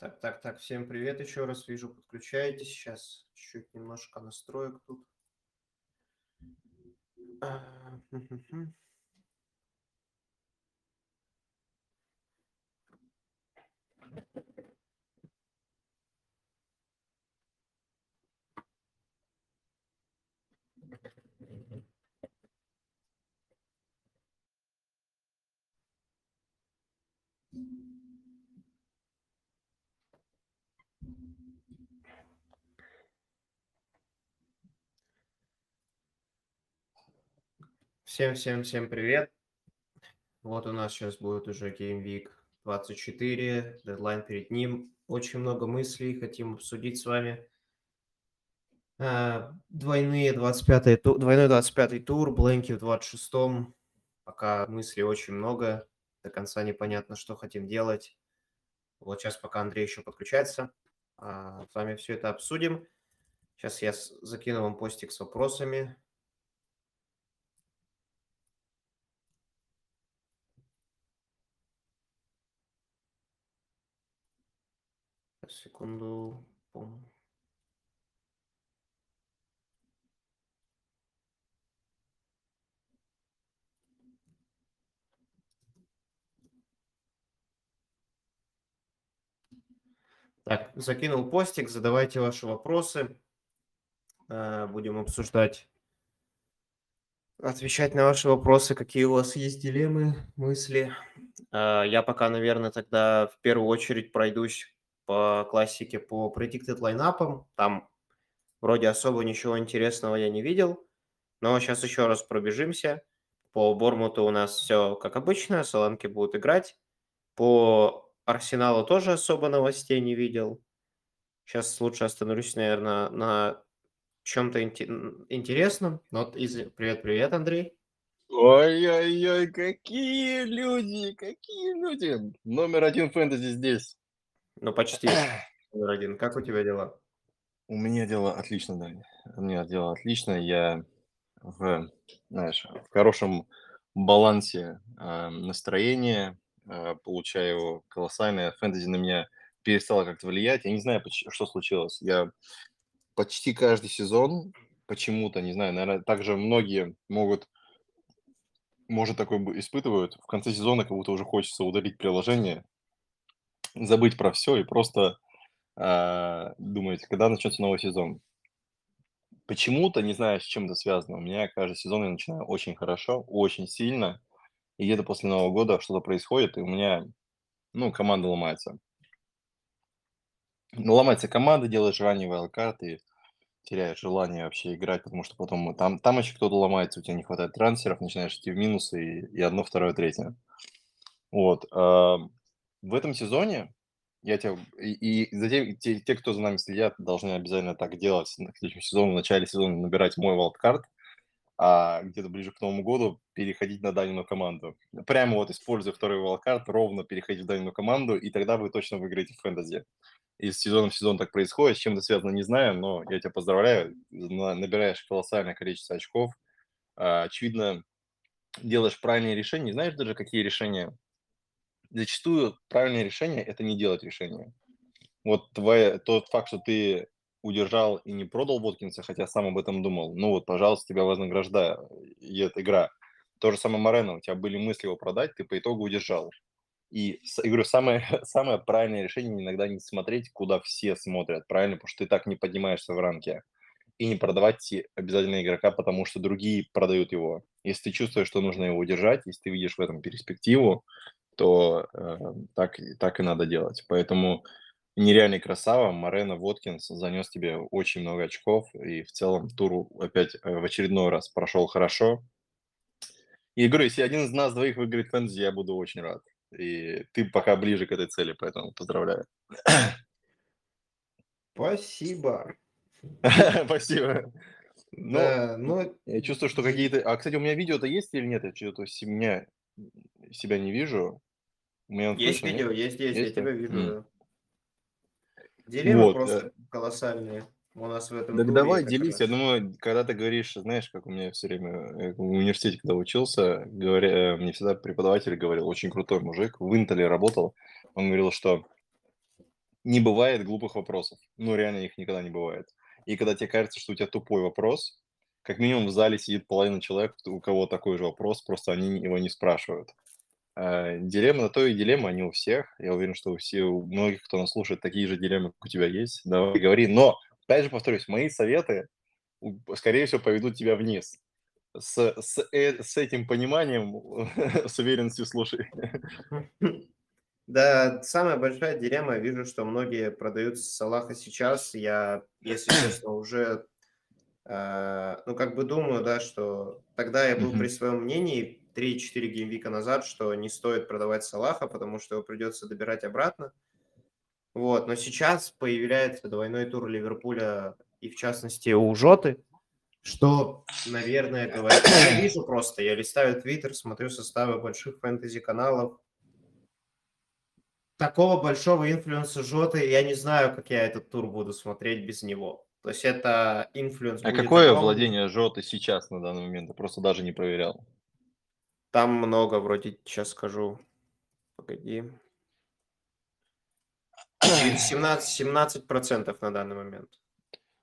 Так, так, так, всем привет еще раз. Вижу, подключаетесь. Сейчас чуть немножко настроек тут. Всем-всем-всем привет. Вот у нас сейчас будет уже Game Week 24, дедлайн перед ним. Очень много мыслей хотим обсудить с вами. А, Двойные 25 ту- двойной 25 тур, Бленки в 26-м. Пока мыслей очень много, до конца непонятно, что хотим делать. Вот сейчас пока Андрей еще подключается, а, с вами все это обсудим. Сейчас я закину вам постик с вопросами. Сейчас, секунду. Пум. Так, закинул постик, задавайте ваши вопросы. Э, Будем обсуждать, отвечать на ваши вопросы, какие у вас есть дилеммы, мысли. Э, Я пока, наверное, тогда в первую очередь пройдусь по классике по predicted лайнапам. Там вроде особо ничего интересного я не видел, но сейчас еще раз пробежимся. По Бормуту у нас все как обычно, Соланки будут играть. По Арсеналу тоже особо новостей не видел. Сейчас лучше остановлюсь, наверное, на чем-то интересном. Ну Вот из... Привет, привет, Андрей. Ой-ой-ой, какие люди, какие люди. Номер один фэнтези здесь. Ну, почти номер один. Как у тебя дела? У меня дело отлично, да. У меня дело отлично. Я в, знаешь, в хорошем балансе э, настроения, э, получаю колоссальное. Фэнтези на меня перестало как-то влиять. Я не знаю, что случилось. Я почти каждый сезон почему-то, не знаю, наверное, также многие могут, может, такое испытывают. В конце сезона как будто уже хочется удалить приложение, забыть про все и просто а, думать, когда начнется новый сезон. Почему-то, не знаю, с чем это связано, у меня каждый сезон я начинаю очень хорошо, очень сильно, и где-то после Нового года что-то происходит, и у меня, ну, команда ломается. Ну, ломается команда, делаешь ранний вайлдкарт и теряешь желание вообще играть, потому что потом там, там еще кто-то ломается, у тебя не хватает трансферов, начинаешь идти в минусы, и, и одно, второе, третье. Вот. В этом сезоне я тебя... И, и затем, те, те, кто за нами следят, должны обязательно так делать на следующем сезоне, в начале сезона набирать мой валдкарт, а где-то ближе к Новому году переходить на дальнюю команду. Прямо вот используя второй валдкарт, ровно переходить в дальнюю команду, и тогда вы точно выиграете в фэнтези. Из сезона в сезон так происходит, с чем это связано, не знаю, но я тебя поздравляю, на- набираешь колоссальное количество очков, А, очевидно, делаешь правильные решения, знаешь даже, какие решения. Зачастую правильное решение – это не делать решение. Вот твоя, тот факт, что ты удержал и не продал Воткинса, хотя сам об этом думал, ну вот, пожалуйста, тебя вознаграждаю, и это игра. То же самое Морено, у тебя были мысли его продать, ты по итогу удержал. И, говорю, самое, самое правильное решение иногда не смотреть, куда все смотрят, правильно? Потому что ты так не поднимаешься в ранке. И не продавать те- обязательно игрока, потому что другие продают его. Если ты чувствуешь, что нужно его удержать, если ты видишь в этом перспективу, то э, так, и- так и надо делать. Поэтому нереальный красава. Морено Воткинс занес тебе очень много очков. И в целом тур опять э, в очередной раз прошел хорошо. И говорю, если один из нас двоих выиграет фэнтези, я буду очень рад. И ты пока ближе к этой цели, поэтому поздравляю. Спасибо. Спасибо. Ну, Да, ну, я чувствую, что какие-то... А, кстати, у меня видео-то есть или нет? Я что-то меня, себя не вижу. Меня есть слышно, нет? видео, есть, есть, я Есть, да? тебя вижу, М. да. Дилеммы Вот, просто колоссальные у нас в этом Так туре давай как делись. Я раз. думаю, когда ты говоришь, знаешь, как у меня все время э, в университете, когда учился, говоря, э, мне всегда преподаватель говорил, очень крутой мужик, в Интеле работал, он говорил, что не бывает глупых вопросов. Ну, реально их никогда не бывает. И когда тебе кажется, что у тебя тупой вопрос, как минимум в зале сидит половина человек, у кого такой же вопрос, просто они его не спрашивают. Э, дилемма на то и дилемма, они у всех. Я уверен, что у всех, у многих, кто нас слушает, такие же дилеммы, как у тебя есть. Давай говори. Но, опять же повторюсь, мои советы, скорее всего, поведут тебя вниз. С, с, э, с этим пониманием, с уверенностью слушай. Да, самая большая дилемма, вижу, что многие продают Салаха сейчас. Я, если честно, уже, э, ну, как бы думаю, да, что тогда я был при своем мнении 3-4 gameweek а назад, что не стоит продавать Салаха, потому что его придется добирать обратно. Вот, но сейчас появляется двойной тур Ливерпуля и, в частности, у Жоты, что, наверное, говорит... Я вижу просто, я листаю Твиттер, смотрю составы больших фэнтези-каналов, такого большого influence а Жоты, я не знаю, как я этот тур буду смотреть без него. То есть это influence А какое огромный. владение Жоты сейчас на данный момент? Я просто даже не проверял. Там много, вроде, сейчас скажу. Погоди. 17, 17 на данный момент.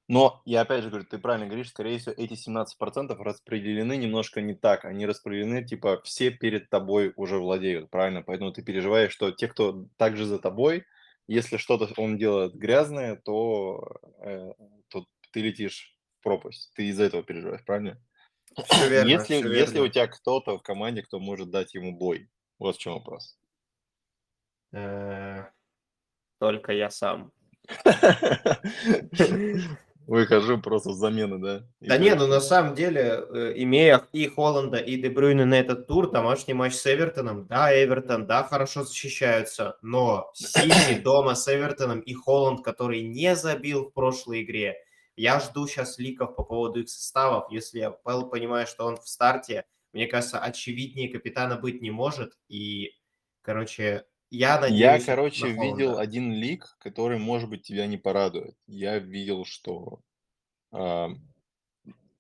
Но я опять же говорю, ты правильно говоришь, скорее всего, эти 17% распределены немножко не так. Они распределены, типа, все перед тобой уже владеют, правильно? Поэтому ты переживаешь, что те, кто также за тобой, если что-то он делает грязное, то, э, то ты летишь в пропасть. Ты из-за этого переживаешь, правильно? Все верно, если, все если верно. у тебя кто-то в команде, кто может дать ему бой. Вот в чем вопрос. Э, Только я сам. Выхожу просто с замены, да? И да не, ну на самом деле, э, имея и Холланда, и Дебрюйна на этот тур, домашний матч с Эвертоном, да, Эвертон, да, хорошо защищаются, но Сити дома с Эвертоном и Холланд, который не забил в прошлой игре, я жду сейчас ликов по поводу их составов, если я понимаю, что он в старте, мне кажется, очевиднее капитана быть не может, и, короче, я надеюсь... Я, короче, видел один лик, который, может быть, тебя не порадует. Я видел, что... а,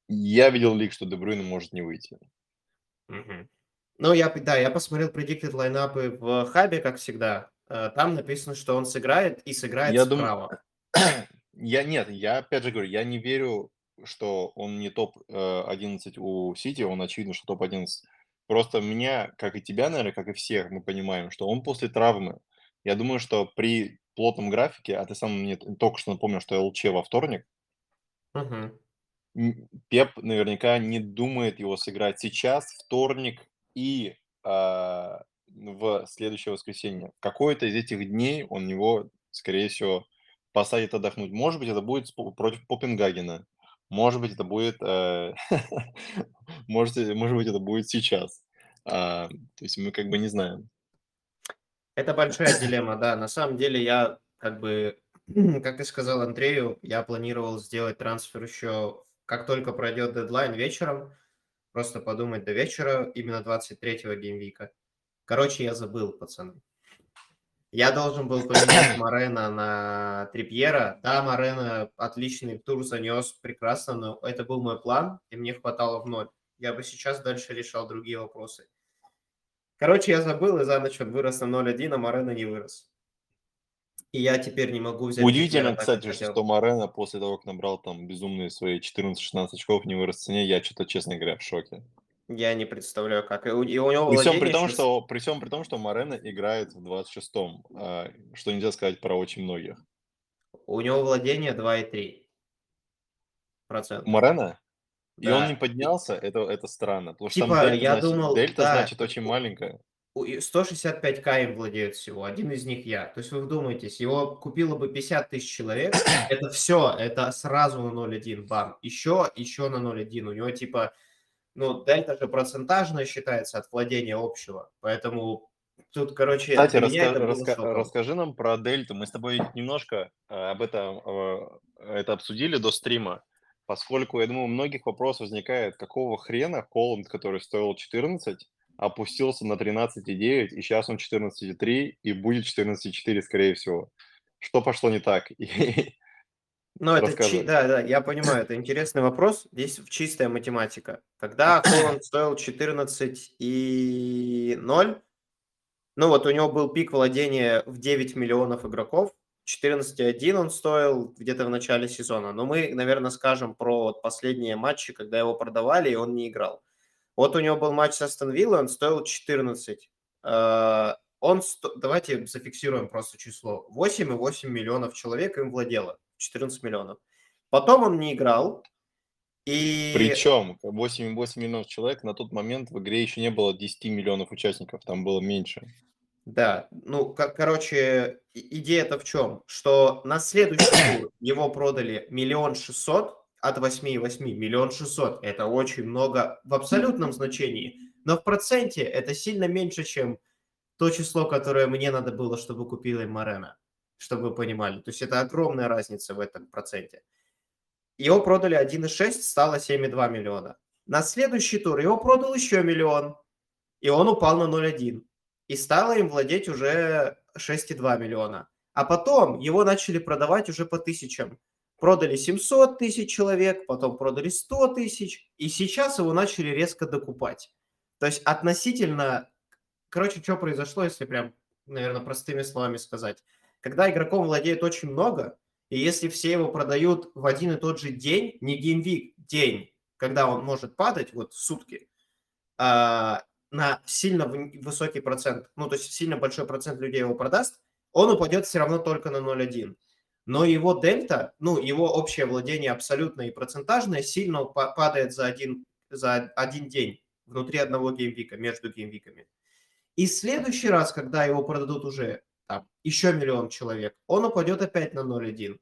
я видел лик, что Дебрюйна может не выйти. Мгм. Ну, я, да, я посмотрел predicted лайнапы в хабе, как всегда. Э, Там написано, что он сыграет и сыграет Я справа. Я нет, я опять же говорю, я не верю, что он не топ-11 у Сити, он очевидно, что топ-11. Просто меня, как и тебя, наверное, как и всех, мы понимаем, что он после травмы. Я думаю, что при плотном графике, а ты сам мне только что напомнил, что ЛЧ во вторник, м, Пеп наверняка не думает его сыграть сейчас, вторник и а, в следующее воскресенье. Какой-то из этих дней он его, скорее всего, посадит отдохнуть. Может быть, это будет против Попенгагена. Может быть, это будет, э, может, может быть, это будет сейчас. А, то есть мы как бы не знаем. Это большая дилемма, да. На самом деле я как бы, как и сказал Андрею, я планировал сделать трансфер еще, как только пройдет дедлайн вечером, просто подумать до вечера, именно 23-го геймвика. Короче, я забыл, пацаны. Я должен был поменять Морена на Трипьера. Да, Морена отличный тур занес, прекрасно, но это был мой план, и мне хватало в ноль. Я бы сейчас дальше решал другие вопросы. Короче, я забыл, и за ночь он вырос на 0.1, а Морена не вырос. И я теперь не могу взять... Удивительно, кстати, что Морена после того, как набрал там безумные свои 14-16 очков, не вырос в цене. Я что-то, честно говоря, в шоке. Я не представляю, как. И у, и у него при всем при том, сейчас... что при всем при том, что Морена играет в 26-м, а, что нельзя сказать про очень многих. У него владение 2,3 процента. Морена? Да. И он не поднялся, это, это странно. Потому типа, что там дельта, я значит, думал, дельта да, значит очень маленькая. 165к им владеют всего, один из них я. То есть вы вдумайтесь, его купило бы 50 тысяч человек, это все, это сразу на 0,1 бам. Еще, еще на 0,1. У него типа, ну, дельта же процентажная считается от владения общего, поэтому тут, короче, Кстати, раска- это раска- расскажи нам про дельту. Мы с тобой немножко э, об этом э, это обсудили до стрима, поскольку, я думаю, у многих вопрос возникает, какого хрена Холланд, который стоил 14, опустился на 13,9, и сейчас он 14,3, и будет 14,4, скорее всего. Что пошло не так? Ну, это чи- да, да, я понимаю, это интересный вопрос. Здесь чистая математика. Когда Холланд стоил 14 и 0, ну вот у него был пик владения в 9 миллионов игроков, 14,1 он стоил где-то в начале сезона. Но мы, наверное, скажем про вот последние матчи, когда его продавали, и он не играл. Вот у него был матч с Астон Виллой, он стоил 14. Э, он, давайте зафиксируем просто число. 8,8 миллионов человек им владело. 14 миллионов. Потом он не играл, и... Причем 8,8 миллионов человек на тот момент в игре еще не было 10 миллионов участников, там было меньше. Да, ну, как, короче, идея-то в чем? Что на следующий тур его продали миллион шестьсот от 8,8, миллион шестьсот. Это очень много в абсолютном значении, но в проценте это сильно меньше, чем то число, которое мне надо было, чтобы купила Морена, чтобы вы понимали. То есть это огромная разница в этом проценте. Его продали 1,6, стало 7,2 миллиона. На следующий тур его продал еще миллион, и он упал на 0,1. И стало им владеть уже 6,2 миллиона. А потом его начали продавать уже по тысячам. Продали 700 тысяч человек, потом продали 100 тысяч, и сейчас его начали резко докупать. То есть относительно... Короче, что произошло, если прям, наверное, простыми словами сказать. Когда игроком владеет очень много, и если все его продают в один и тот же день, не gameweek, день, когда он может падать, вот сутки, а, на сильно высокий процент, ну, то есть сильно большой процент людей его продаст, он упадет все равно только на 0,1. Но его дельта, ну, его общее владение абсолютное и процентажное сильно падает за один, за один день внутри одного gameweek а, между gameweek ами. И следующий раз, когда его продадут уже там, еще миллион человек, он упадет опять на 0,1.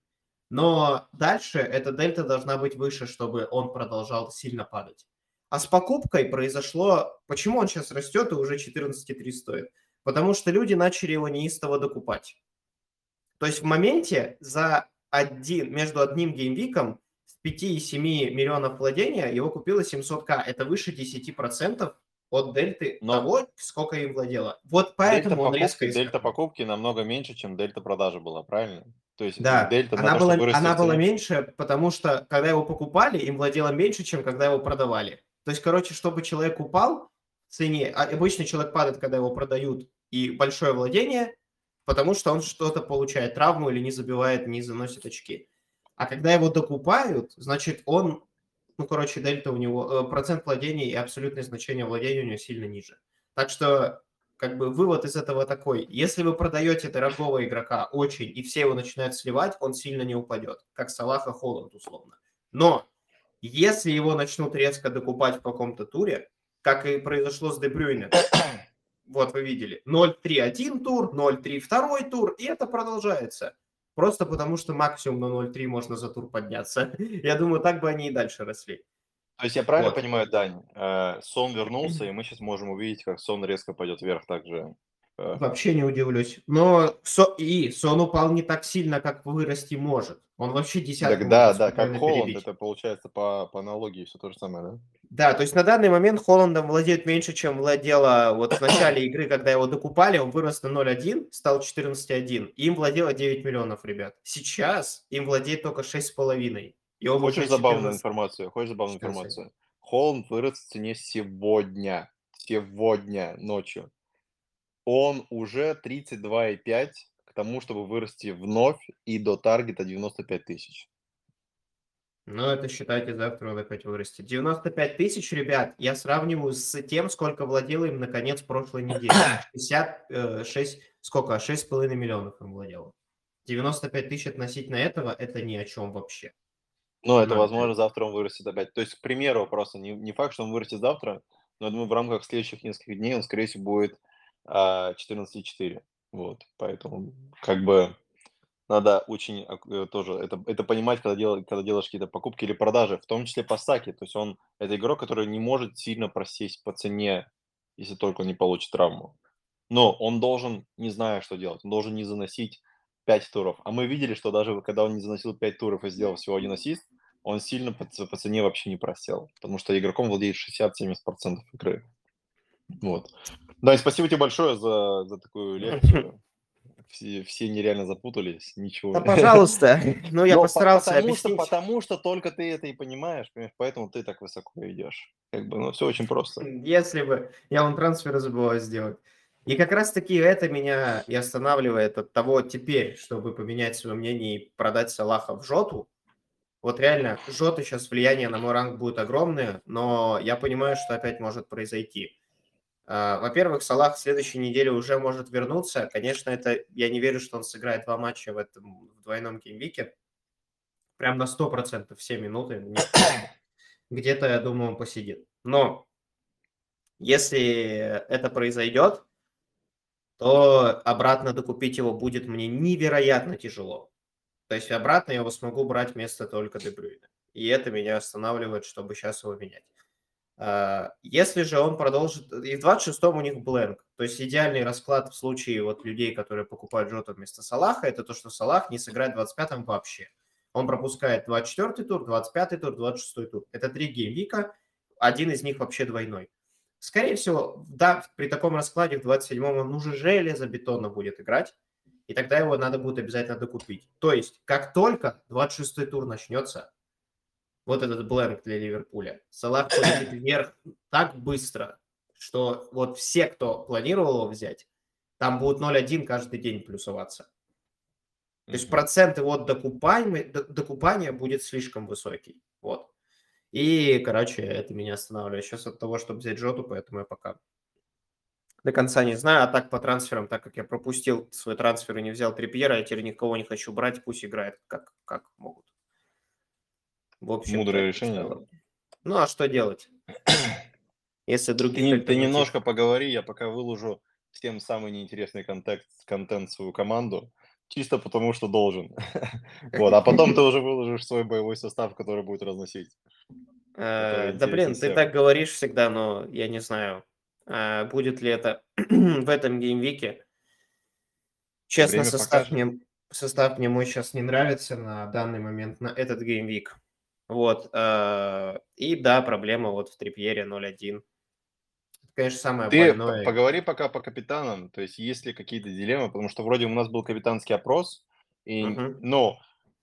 Но дальше эта дельта должна быть выше, чтобы он продолжал сильно падать. А с покупкой произошло... Почему он сейчас растет и уже 14,3 стоит? Потому что люди начали его неистово докупать. То есть в моменте за один, между одним геймвиком с 5 и 7 миллионов владения его купило 700к. Это выше 10% от дельты Но того, сколько им владело. Вот поэтому дельта он резко искал. Дельта покупки намного меньше, чем дельта продажи была, правильно? То есть да, дельта она, была, она была меньше, потому что когда его покупали, им владело меньше, чем когда его продавали. То есть, короче, чтобы человек упал в цене, а обычно человек падает, когда его продают, и большое владение, потому что он что-то получает, травму или не забивает, не заносит очки. А когда его докупают, значит, он ну, короче, дельта у него, э, процент владения и абсолютное значение владения у него сильно ниже. Так что, как бы, вывод из этого такой. Если вы продаете дорогого игрока очень, и все его начинают сливать, он сильно не упадет, как Салаха Холланд, условно. Но если его начнут резко докупать в каком-то туре, как и произошло с Дебрюйне, вот вы видели, 0-3 один тур, 0-3 второй тур, и это продолжается. Просто потому, что максимум на 0.3 можно за тур подняться. Я думаю, так бы они и дальше росли. То есть я правильно вот. понимаю, Дань, э, Сон вернулся, и мы сейчас можем увидеть, как Сон резко пойдет вверх также. Э. Вообще не удивлюсь. Но Со... и Сон упал не так сильно, как вырасти может. Он вообще десятку. Так, да, да, как Холланд, это получается по, по аналогии все то же самое, да? Да, то есть на данный момент Холландом владеет меньше, чем владела вот в начале игры, когда его докупали, он вырос на 0.1, стал 14.1. Им владело 9 миллионов, ребят. Сейчас им владеет только 6,5. И он Хочешь забавную информацию? Хочешь забавную Сейчас информацию? Холланд вырос в цене сегодня. Сегодня ночью. Он уже 32,5 к тому, чтобы вырасти вновь и до таргета 95 тысяч. Ну, это считайте, завтра он опять вырастет. 95 тысяч, ребят, я сравниваю с тем, сколько владел им на конец прошлой недели. 66, э, сколько? 6,5 миллионов им владело. 95 тысяч относительно этого, это ни о чем вообще. Ну, это, возможно, завтра он вырастет опять. То есть, к примеру, просто не, не факт, что он вырастет завтра, но я думаю, в рамках следующих нескольких дней он, скорее всего, будет а, 14,4. Вот, поэтому, как бы, надо очень э, тоже это, это понимать, когда, дел, когда делаешь какие-то покупки или продажи, в том числе по стаке. То есть он это игрок, который не может сильно просесть по цене, если только он не получит травму. Но он должен, не зная, что делать, он должен не заносить 5 туров. А мы видели, что даже когда он не заносил 5 туров и сделал всего один ассист, он сильно по, по цене вообще не просел. Потому что игроком владеет 60-70% игры. Вот. Да, и спасибо тебе большое за, за такую лекцию все, все нереально запутались, ничего. Да, пожалуйста. Ну, я постарался потому объяснить. Что, потому что только ты это и понимаешь, понимаешь, поэтому ты так высоко идешь. Как бы, ну, все очень просто. Если бы я вам трансферы забываю сделать. И как раз-таки это меня и останавливает от того теперь, чтобы поменять свое мнение и продать Салаха в Жоту. Вот реально, Жота сейчас влияние на мой ранг будет огромное, но я понимаю, что опять может произойти. А, во-первых, Салах в следующей неделе уже может вернуться. Конечно, это я не верю, что он сыграет два матча в этом в двойном геймвике. Прям на 100% все минуты. Где-то, я думаю, он посидит. Но если это произойдет, то обратно докупить его будет мне невероятно тяжело. То есть обратно я его смогу брать вместо только Дебрюйна. И это меня останавливает, чтобы сейчас его менять. А, если же он продолжит... И в 26-м у них бленк. То есть идеальный расклад в случае вот людей, которые покупают Джота вместо Салаха, это то, что Салах не сыграет в 25-м вообще. Он пропускает 24-й тур, 25-й тур, 26-й тур. Это три геймвика, один из них вообще двойной. Скорее всего, да, при таком раскладе в 27-м он уже железобетонно будет играть, и тогда его надо будет обязательно докупить. То есть, как только 26-й тур начнется, вот этот бленк для Ливерпуля, Салах полетит вверх так быстро, что вот все, кто планировал его взять, там будут 0,1 каждый день плюсоваться. То есть процент его докупания, докупания будет слишком высокий. Вот. И, короче, это меня останавливает сейчас от того, чтобы взять Жоту, поэтому я пока до конца не знаю. А так по трансферам, так как я пропустил свой трансфер и не взял Трипьера, я теперь никого не хочу брать, пусть играет как, как могут. В общем, Мудрое решение. Ну, а что делать? Если другие... Ты, ты немножко поговори, я пока выложу всем самый неинтересный контент, контент свою команду, чисто потому что должен. вот, а потом ты уже выложишь свой боевой состав, который будет разносить. Э, да блин, ты так говоришь всегда, но я не знаю, э, будет ли это в этом gameweek е. Честно, состав мне, состав мне мой сейчас не нравится на данный момент, на этот gameweek. Вот. Э, и да, проблема вот в Трипьере 0-1. Конечно, самое Ты больное. поговори пока по капитанам, то есть есть ли какие-то дилеммы, потому что вроде у нас был капитанский опрос, и, угу. но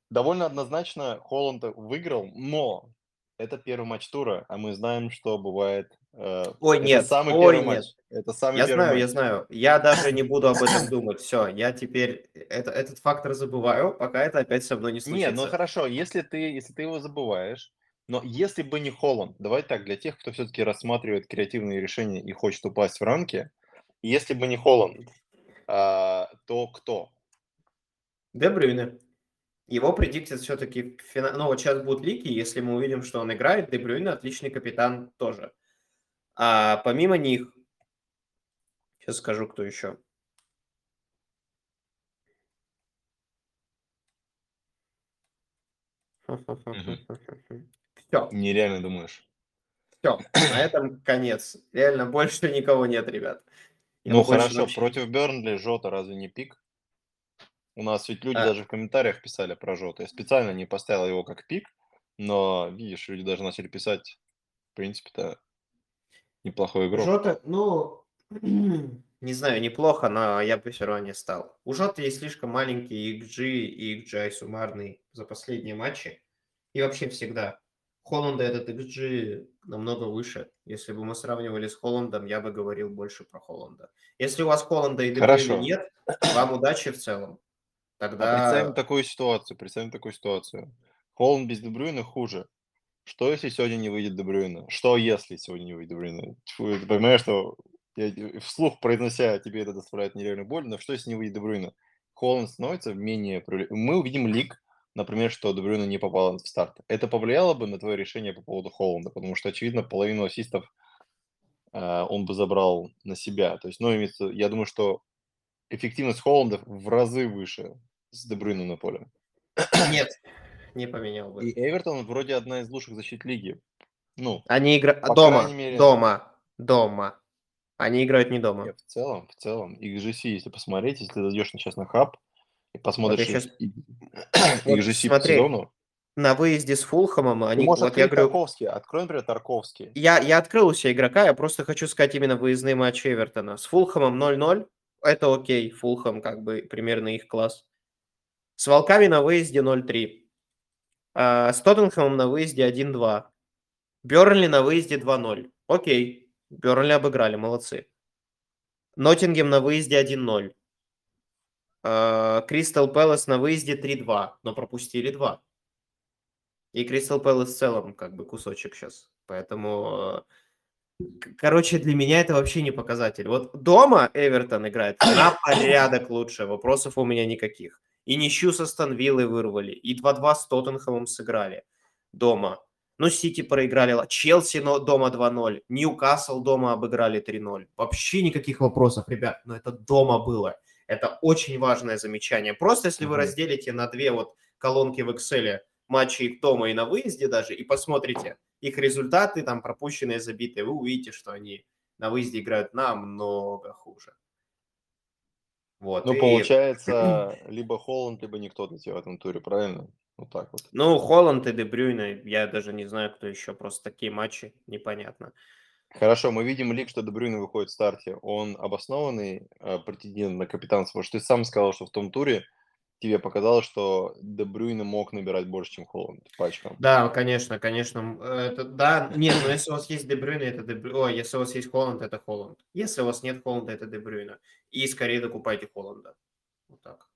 довольно однозначно Холланд выиграл, но это первый матч тура, а мы знаем, что бывает. Э, ой, это нет, самый ой, нет. матч. Это самый я знаю, матч. я знаю. Я даже не буду об этом думать. Все, я теперь это, этот фактор забываю, пока это опять со мной не случится. Нет, ну хорошо, если ты, если ты его забываешь, но если бы не Холланд, давай так, для тех, кто все-таки рассматривает креативные решения и хочет упасть в рамки, если бы не Холланд, а, то кто? Дебрюйне. Его предиктит все-таки, фина... ну вот сейчас будут лики, если мы увидим, что он играет, Дебрюйне отличный капитан тоже. А помимо них, сейчас скажу, кто еще. Все. Нереально думаешь. Все, на этом конец. Реально больше никого нет, ребят. Я ну хорошо, вообще... против Бернли Жота разве не пик? У нас ведь люди а. даже в комментариях писали про Жота. Я специально не поставил его как пик, но, видишь, люди даже начали писать, в принципе-то, неплохой игрок. Жота, ну, не знаю, неплохо, но я бы все равно не стал. У Жота есть слишком маленький XG и XGI суммарный за последние матчи. И вообще всегда. Холланда этот XG намного выше. Если бы мы сравнивали с Холландом, я бы говорил больше про Холланда. Если у вас Холланда и Дебрюйна нет, вам удачи в целом. Тогда... А представим такую ситуацию, представим такую ситуацию. Холланд без Дебрюйна хуже. Что, если сегодня не выйдет Дебрюйна? Что, если сегодня не выйдет Дебрюйна? Ты понимаешь, что я вслух произнося тебе это доставляет нереальную боль, но что, если не выйдет Дебрюйна? Холланд становится менее... Мы увидим лик, например, что Дебрюйна не попал в старт. Это повлияло бы на твое решение по поводу Холланда? Потому что, очевидно, половину ассистов э, он бы забрал на себя. То есть, ну, я думаю, что эффективность Холланда в разы выше с Дебрюйном на поле. Нет, не поменял бы. И Эвертон вроде одна из лучших защит лиги. Ну, Они играют дома, мере... дома, дома. Они играют не дома. Нет, в целом, в целом, XGC, если посмотреть, если ты зайдешь сейчас на хаб и посмотришь вот сейчас... XGC вот, по сезону, на выезде с Фулхамом они... Может, вот я говорю, Тарковский. Открой, например, Тарковский. Я, я открыл у себя игрока, я просто хочу сказать именно выездные матчи Эвертона. С Фулхамом 0-0, это окей, Фулхам как бы примерно их класс. С Волками на выезде 0-3. А, с Тоттенхэмом на выезде 1-2. Бернли на выезде 2-0. Окей, Бернли обыграли, молодцы. Ноттингем на выезде 1-0. Э, Кристал Пэлас на выезде 3-2, но пропустили 2. И Кристал Пэлас в целом как бы кусочек сейчас. Поэтому, э, короче, для меня это вообще не показатель. Вот дома Эвертон играет на порядок лучше, вопросов у меня никаких. И ничью со Станвиллой вырвали, и 2-2 с Тоттенхэмом сыграли дома. Ну, Сити проиграли, Челси но дома 2-0, Ньюкасл дома обыграли 3-0. Вообще никаких вопросов, ребят, но это дома было. Это очень важное замечание. Просто если вы разделите на две вот колонки в Excel матчи их дома и на выезде даже, и посмотрите их результаты, там пропущенные, забитые, вы увидите, что они на выезде играют намного хуже. Вот, ну, и... получается, либо Холланд, либо никто для тебя в этом туре, правильно? Вот так вот. Ну, Холланд и Дебрюйна, я даже не знаю, кто еще, просто такие матчи, непонятно. Хорошо, мы видим лик, что Дебрюйна выходит в старте. Он обоснованный э, претендент на капитанство? Потому что ты сам сказал, что в том туре тебе показалось, что Дебрюйна мог набирать больше, чем Холланд по очкам. Да, конечно, конечно. Это, да, нет, но если у вас есть Дебрюйна, это Дебрюйна. О, если у вас есть Холланд, это Холланд. Если у вас нет Холланда, это Дебрюйна. И скорее докупайте Холланда. Вот так.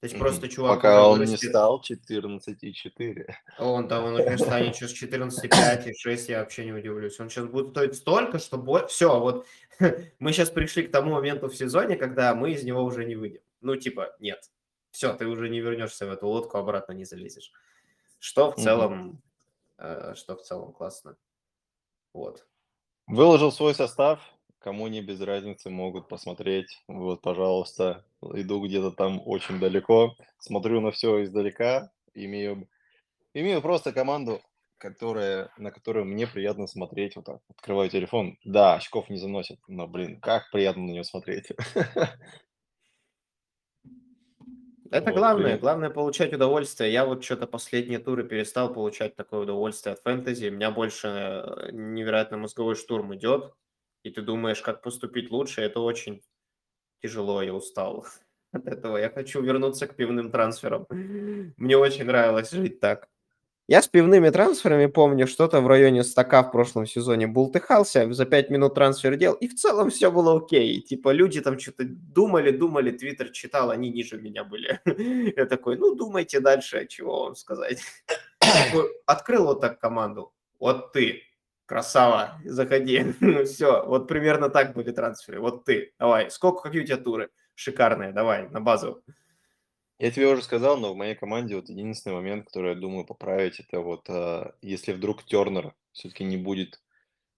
То есть просто чувак... Пока он не стал 14,4. Он, да, он уже станет сейчас 14,5 и 6, я вообще не удивлюсь. Он сейчас будет стоить столько, что... Бо... Все, вот мы сейчас пришли к тому моменту в сезоне, когда мы из него уже не выйдем. Ну, типа, нет. Все, ты уже не вернешься в эту лодку, обратно не залезешь. Что в целом... Э, что в целом классно. Вот. Выложил свой состав, Кому не без разницы, могут посмотреть. Вот, пожалуйста, иду где-то там очень далеко, смотрю на все издалека, имею, имею просто команду, которая, на которую мне приятно смотреть. Вот так. Открываю телефон. Да, очков не заносит, но, блин, как приятно на нее смотреть. Это вот, главное, блин. главное получать удовольствие. Я вот что-то последние туры перестал получать такое удовольствие от фэнтези. У меня больше э, невероятно мозговой штурм идет и ты думаешь, как поступить лучше, это очень тяжело, я устал от этого. Я хочу вернуться к пивным трансферам. Мне очень нравилось жить так. Я с пивными трансферами помню, что-то в районе стака в прошлом сезоне бултыхался, за 5 минут трансфер делал, и в целом все было окей. Типа люди там что-то думали, думали, твиттер читал, они ниже меня были. Я такой, ну думайте дальше, чего вам сказать. Открыл вот так команду. Вот ты, Красава, заходи. Все, вот примерно так были трансферы. Вот ты, давай. Сколько, какие у тебя туры? Шикарные, давай, на базу. Я тебе уже сказал, но в моей команде вот единственный момент, который я думаю поправить, это вот э, если вдруг Тернер все-таки не будет,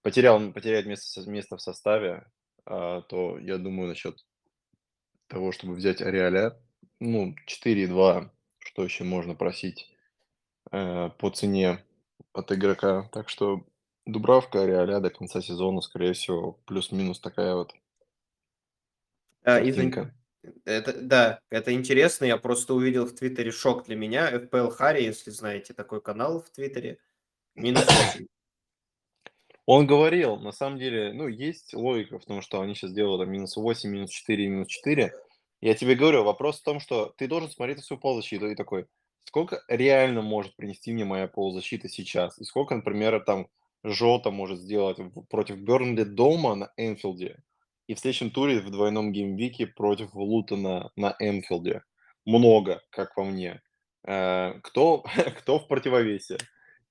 потерял, потеряет место, место в составе, э, то я думаю насчет того, чтобы взять Ариаля, ну, 4,2, что еще можно просить э, по цене от игрока. Так что Дубравка, Реаля до конца сезона, скорее всего, плюс-минус такая вот А. Это, да, это интересно. Я просто увидел в Твиттере шок для меня. FPL Харри, если знаете такой канал в Твиттере, минус 8. Он говорил, на самом деле, ну, есть логика в том, что они сейчас делают там, минус 8, минус 4, минус 4. Я тебе говорю, вопрос в том, что ты должен смотреть на свою полузащиту и такой, сколько реально может принести мне моя полузащита сейчас? И сколько, например, там Жота может сделать против Бернли дома на Энфилде и в следующем туре в двойном геймвике против Лутона на Энфилде. Много, как по мне. Э, кто, кто в противовесе?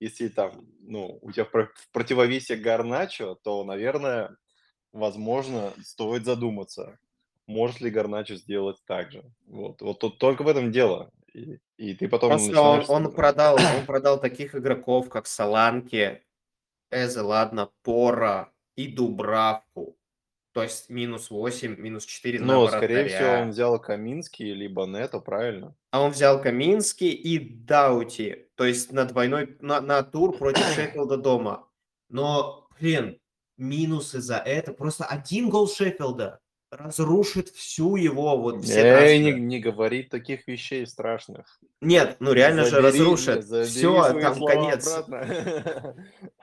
Если там, ну, у тебя в противовесе Гарначо, то, наверное, возможно, стоит задуматься, может ли Гарначо сделать так же. Вот, вот тут только в этом дело. И, и ты потом Просто он, он продал, он продал таких игроков, как Саланки, Эзе, ладно, Пора и Дубравку. То есть минус 8, минус 4 на Ну, скорее всего, он взял Каминский либо Нето, правильно? А он взял Каминский и Даути. То есть на двойной, на, на тур против Шеффилда дома. Но, блин, минусы за это. Просто один гол Шеффилда разрушит всю его вот все Эй, не, не говори таких вещей страшных. Нет, ну реально забери, же разрушит. Все, там конец.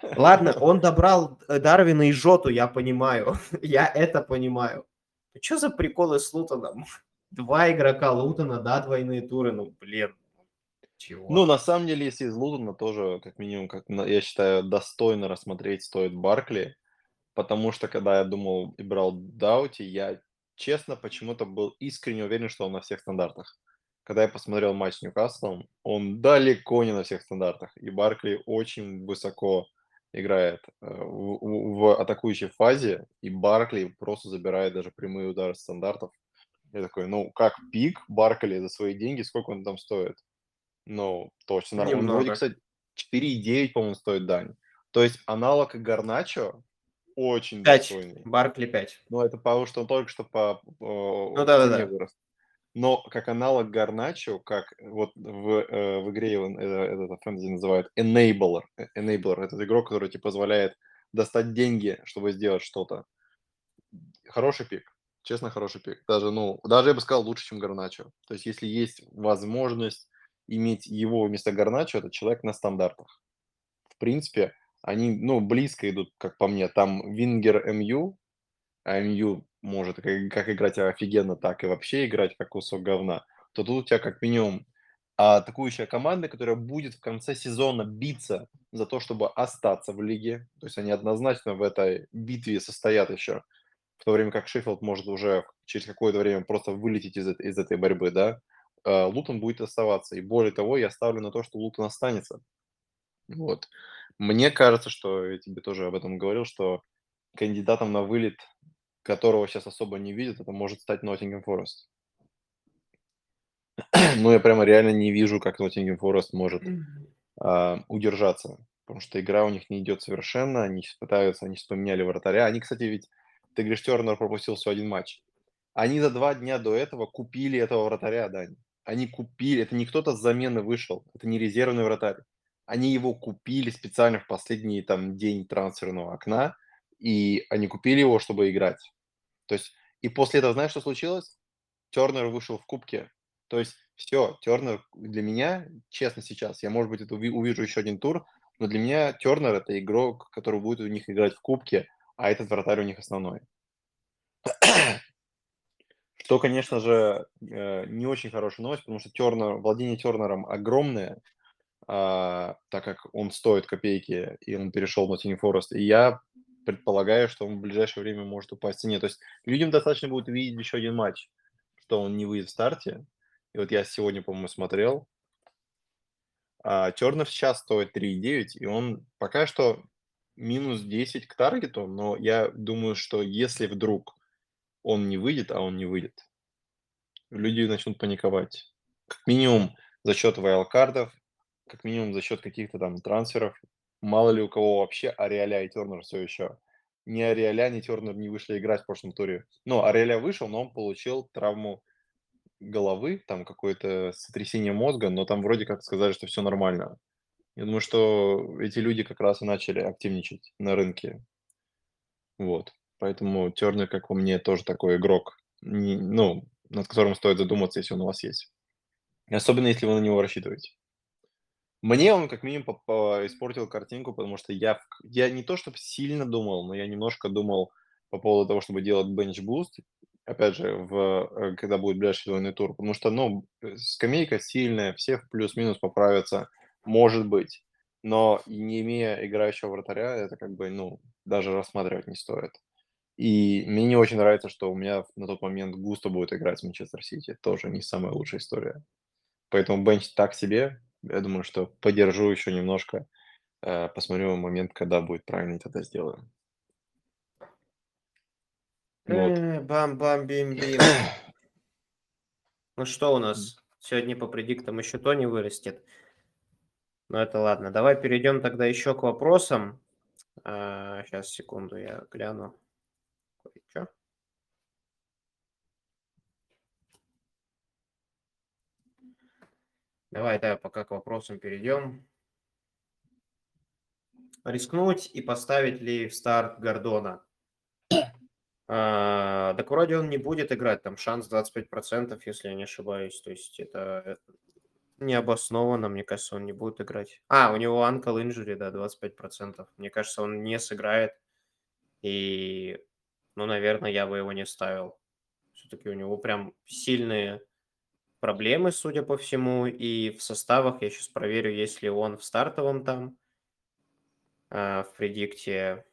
Ладно, он добрал э, Дарвина и Жоту, я понимаю. я это понимаю. Что за приколы с Лутоном? Два игрока Лутона, да, двойные туры, ну блин. Чего? Ну, на самом деле, если из Лутона тоже, как минимум, как я считаю, достойно рассмотреть стоит Баркли. Потому что когда я думал и брал Даути, я честно, почему-то был искренне уверен, что он на всех стандартах. Когда я посмотрел матч с Ньюкаслом, он далеко не на всех стандартах. И Баркли очень высоко играет э, в, в- в атакующей фазе, и Баркли просто забирает даже прямые удары стандартов. Я такой, ну, как пик Баркли за свои деньги, сколько он там стоит? Ну, точно нормально. Он вроде, Немного. кстати, 4,9, по-моему, стоит дань. То есть аналог Гарначо очень 5. достойный. Баркли 5. Ну, это потому, что он только что по, Ну по да-да-да. цене вырос. Но как аналог Гарначо, как вот в, э, в игре его, э, этот фэнтези называют enabler. Enabler– это игрок, который тебе позволяет достать деньги, чтобы сделать что-то. Хороший пик. Честно, хороший пик. Даже, ну, даже я бы сказал, лучше, чем Гарначо. То есть, если есть возможность иметь его вместо Гарначо, это человек на стандартах. В принципе, они, ну, близко идут, как по мне. Там Вингер МЮ, а МЮ может как, как играть офигенно, так и вообще играть как кусок говна, то тут у тебя как минимум атакующая команда, которая будет в конце сезона биться за то, чтобы остаться в лиге. То есть они однозначно в этой битве состоят еще. В то время как Шеффилд может уже через какое-то время просто вылететь из, из этой борьбы, да. Э, Лутон будет оставаться. И более того, я ставлю на то, что Лутон останется. Вот. Мне кажется, что я тебе тоже об этом говорил, что кандидатом на вылет, которого сейчас особо не видят, это может стать Ноттингем Форест. Ну, я прямо реально не вижу, как Ноттингем Форест может а, удержаться, потому что игра у них не идет совершенно, они пытаются, они поменяли вратаря. Они, кстати, ведь, ты говоришь, Тернер пропустил всего один матч. Они за два дня до этого купили этого вратаря, Дань. Они купили, это не кто-то с замены вышел, это не резервный вратарь. Они его купили специально в последний там день трансферного окна, и они купили его, чтобы играть. То есть, и после этого, знаешь, что случилось? Тернер вышел в кубке. То есть, все, Тернер для меня, честно сейчас, я, может быть, это уви- увижу еще один тур, но для меня Тернер это игрок, который будет у них играть в кубке, а этот вратарь у них основной. Что, конечно же, э, не очень хорошая новость, потому что Тернер, владение Тернером огромное, а, так как он стоит копейки, и он перешел в Nottingham Forest. И я предполагаю, что он в ближайшее время может упасть в цене. То есть людям достаточно будет увидеть еще один матч, что он не выйдет в старте. И вот я сегодня, по-моему, смотрел. А Тернер сейчас стоит 3,9, и он пока что минус 10 к таргету, но я думаю, что если вдруг он не выйдет, а он не выйдет, люди начнут паниковать. Как минимум за счет wildcard ов, как минимум за счет каких-то там трансферов. Мало ли у кого вообще Ареоля и Тернер все еще. Ни Ареоля, ни Тернер не вышли играть в прошлом туре. Ну, Ареоля вышел, но он получил травму головы, там какое-то сотрясение мозга, но там вроде как сказали, что все нормально. Я думаю, что эти люди как раз и начали активничать на рынке. Вот. Поэтому Тернер, как по мне, тоже такой игрок, не- ну, над которым стоит задуматься, если он у вас есть. Особенно, если вы на него рассчитываете. Мне он как минимум по- испортил картинку, потому что я, в- я не то чтобы сильно думал, но я немножко думал по поводу того, чтобы делать bench boost, опять же, в, э, когда будет ближайший двойной тур, потому что, ну, э, скамейка сильная, все в плюс-минус поправятся, может быть, но не имея играющего вратаря, это как бы, ну, даже рассматривать не стоит. И мне не очень нравится, что у меня на тот момент Густо будет играть с Манчестер Сити, тоже не самая лучшая история. Поэтому bench так себе. Я думаю, что подержу еще немножко, э, посмотрю момент, когда будет правильно это сделаю. Э, Бам-бам-бим-бим. Ну что у нас? Сегодня по предиктам еще то не вырастет. Ну это ладно. Давай перейдем тогда еще к вопросам. сейчас, секунду, я гляну. Кое-чё. Давай, да, пока к вопросам перейдем. Рискнуть и поставить ли в старт Гордона? А, так вроде он не будет играть, там шанс 25%, если я не ошибаюсь. То есть это необоснованно, мне кажется, он не будет играть. А, у него ankle injury, да, 25%. Мне кажется, он не сыграет. И, ну, наверное, я бы его не ставил. Все-таки у него прям сильные проблемы, судя по всему. И в составах я сейчас проверю, есть ли он в стартовом там, а, в предикте.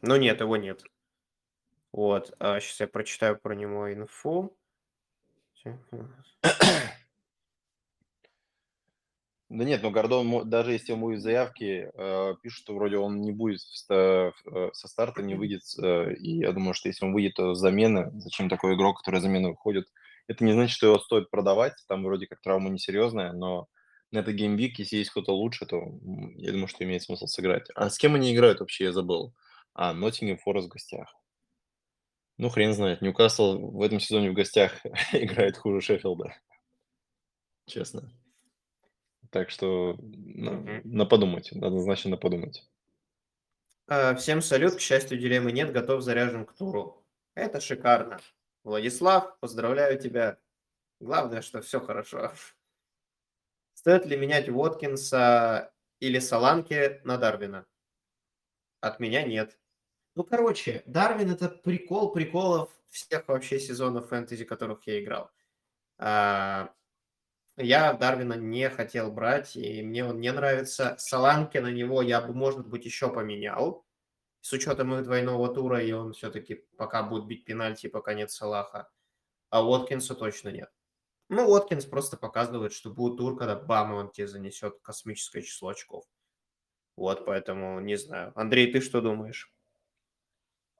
Ну нет, его нет. Вот, а сейчас я прочитаю про него инфу. Да нет, ну Гордон, даже если ему из заявки э, пишут, что вроде он не будет э, со старта, не выйдет. Э, и я думаю, что если он выйдет, с замены. Зачем такой игрок, который замену выходит? Это не значит, что его стоит продавать. Там вроде как травма несерьезная, но на этой геймвик, если есть кто-то лучше, то я думаю, что имеет смысл сыграть. А с кем они играют вообще, я забыл. А, Ноттингем Форест в гостях. Ну, хрен знает. Ньюкасл в этом сезоне в гостях играет хуже Шеффилда. Честно. Так что на, на подумать, однозначно на подумать. А, Всем салют, к счастью, дилеммы нет, готов, заряжен к туру. Это шикарно. Владислав, поздравляю тебя. Главное, что все хорошо. Стоит ли менять Воткинса или Саланки на Дарвина? От меня нет. Ну, короче, Дарвин это прикол приколов всех вообще сезонов фэнтези, которых я играл. А, Я Дарвина не хотел брать, и мне он не нравится. Саланки на него я бы, может быть, еще поменял. С учетом их двойного тура, и он все-таки пока будет бить пенальти, пока нет Салаха. А Уоткинса точно нет. Ну, Уоткинс просто показывает, что будет тур, когда бам, он тебе занесет космическое число очков. Вот, поэтому не знаю. Андрей, ты что думаешь?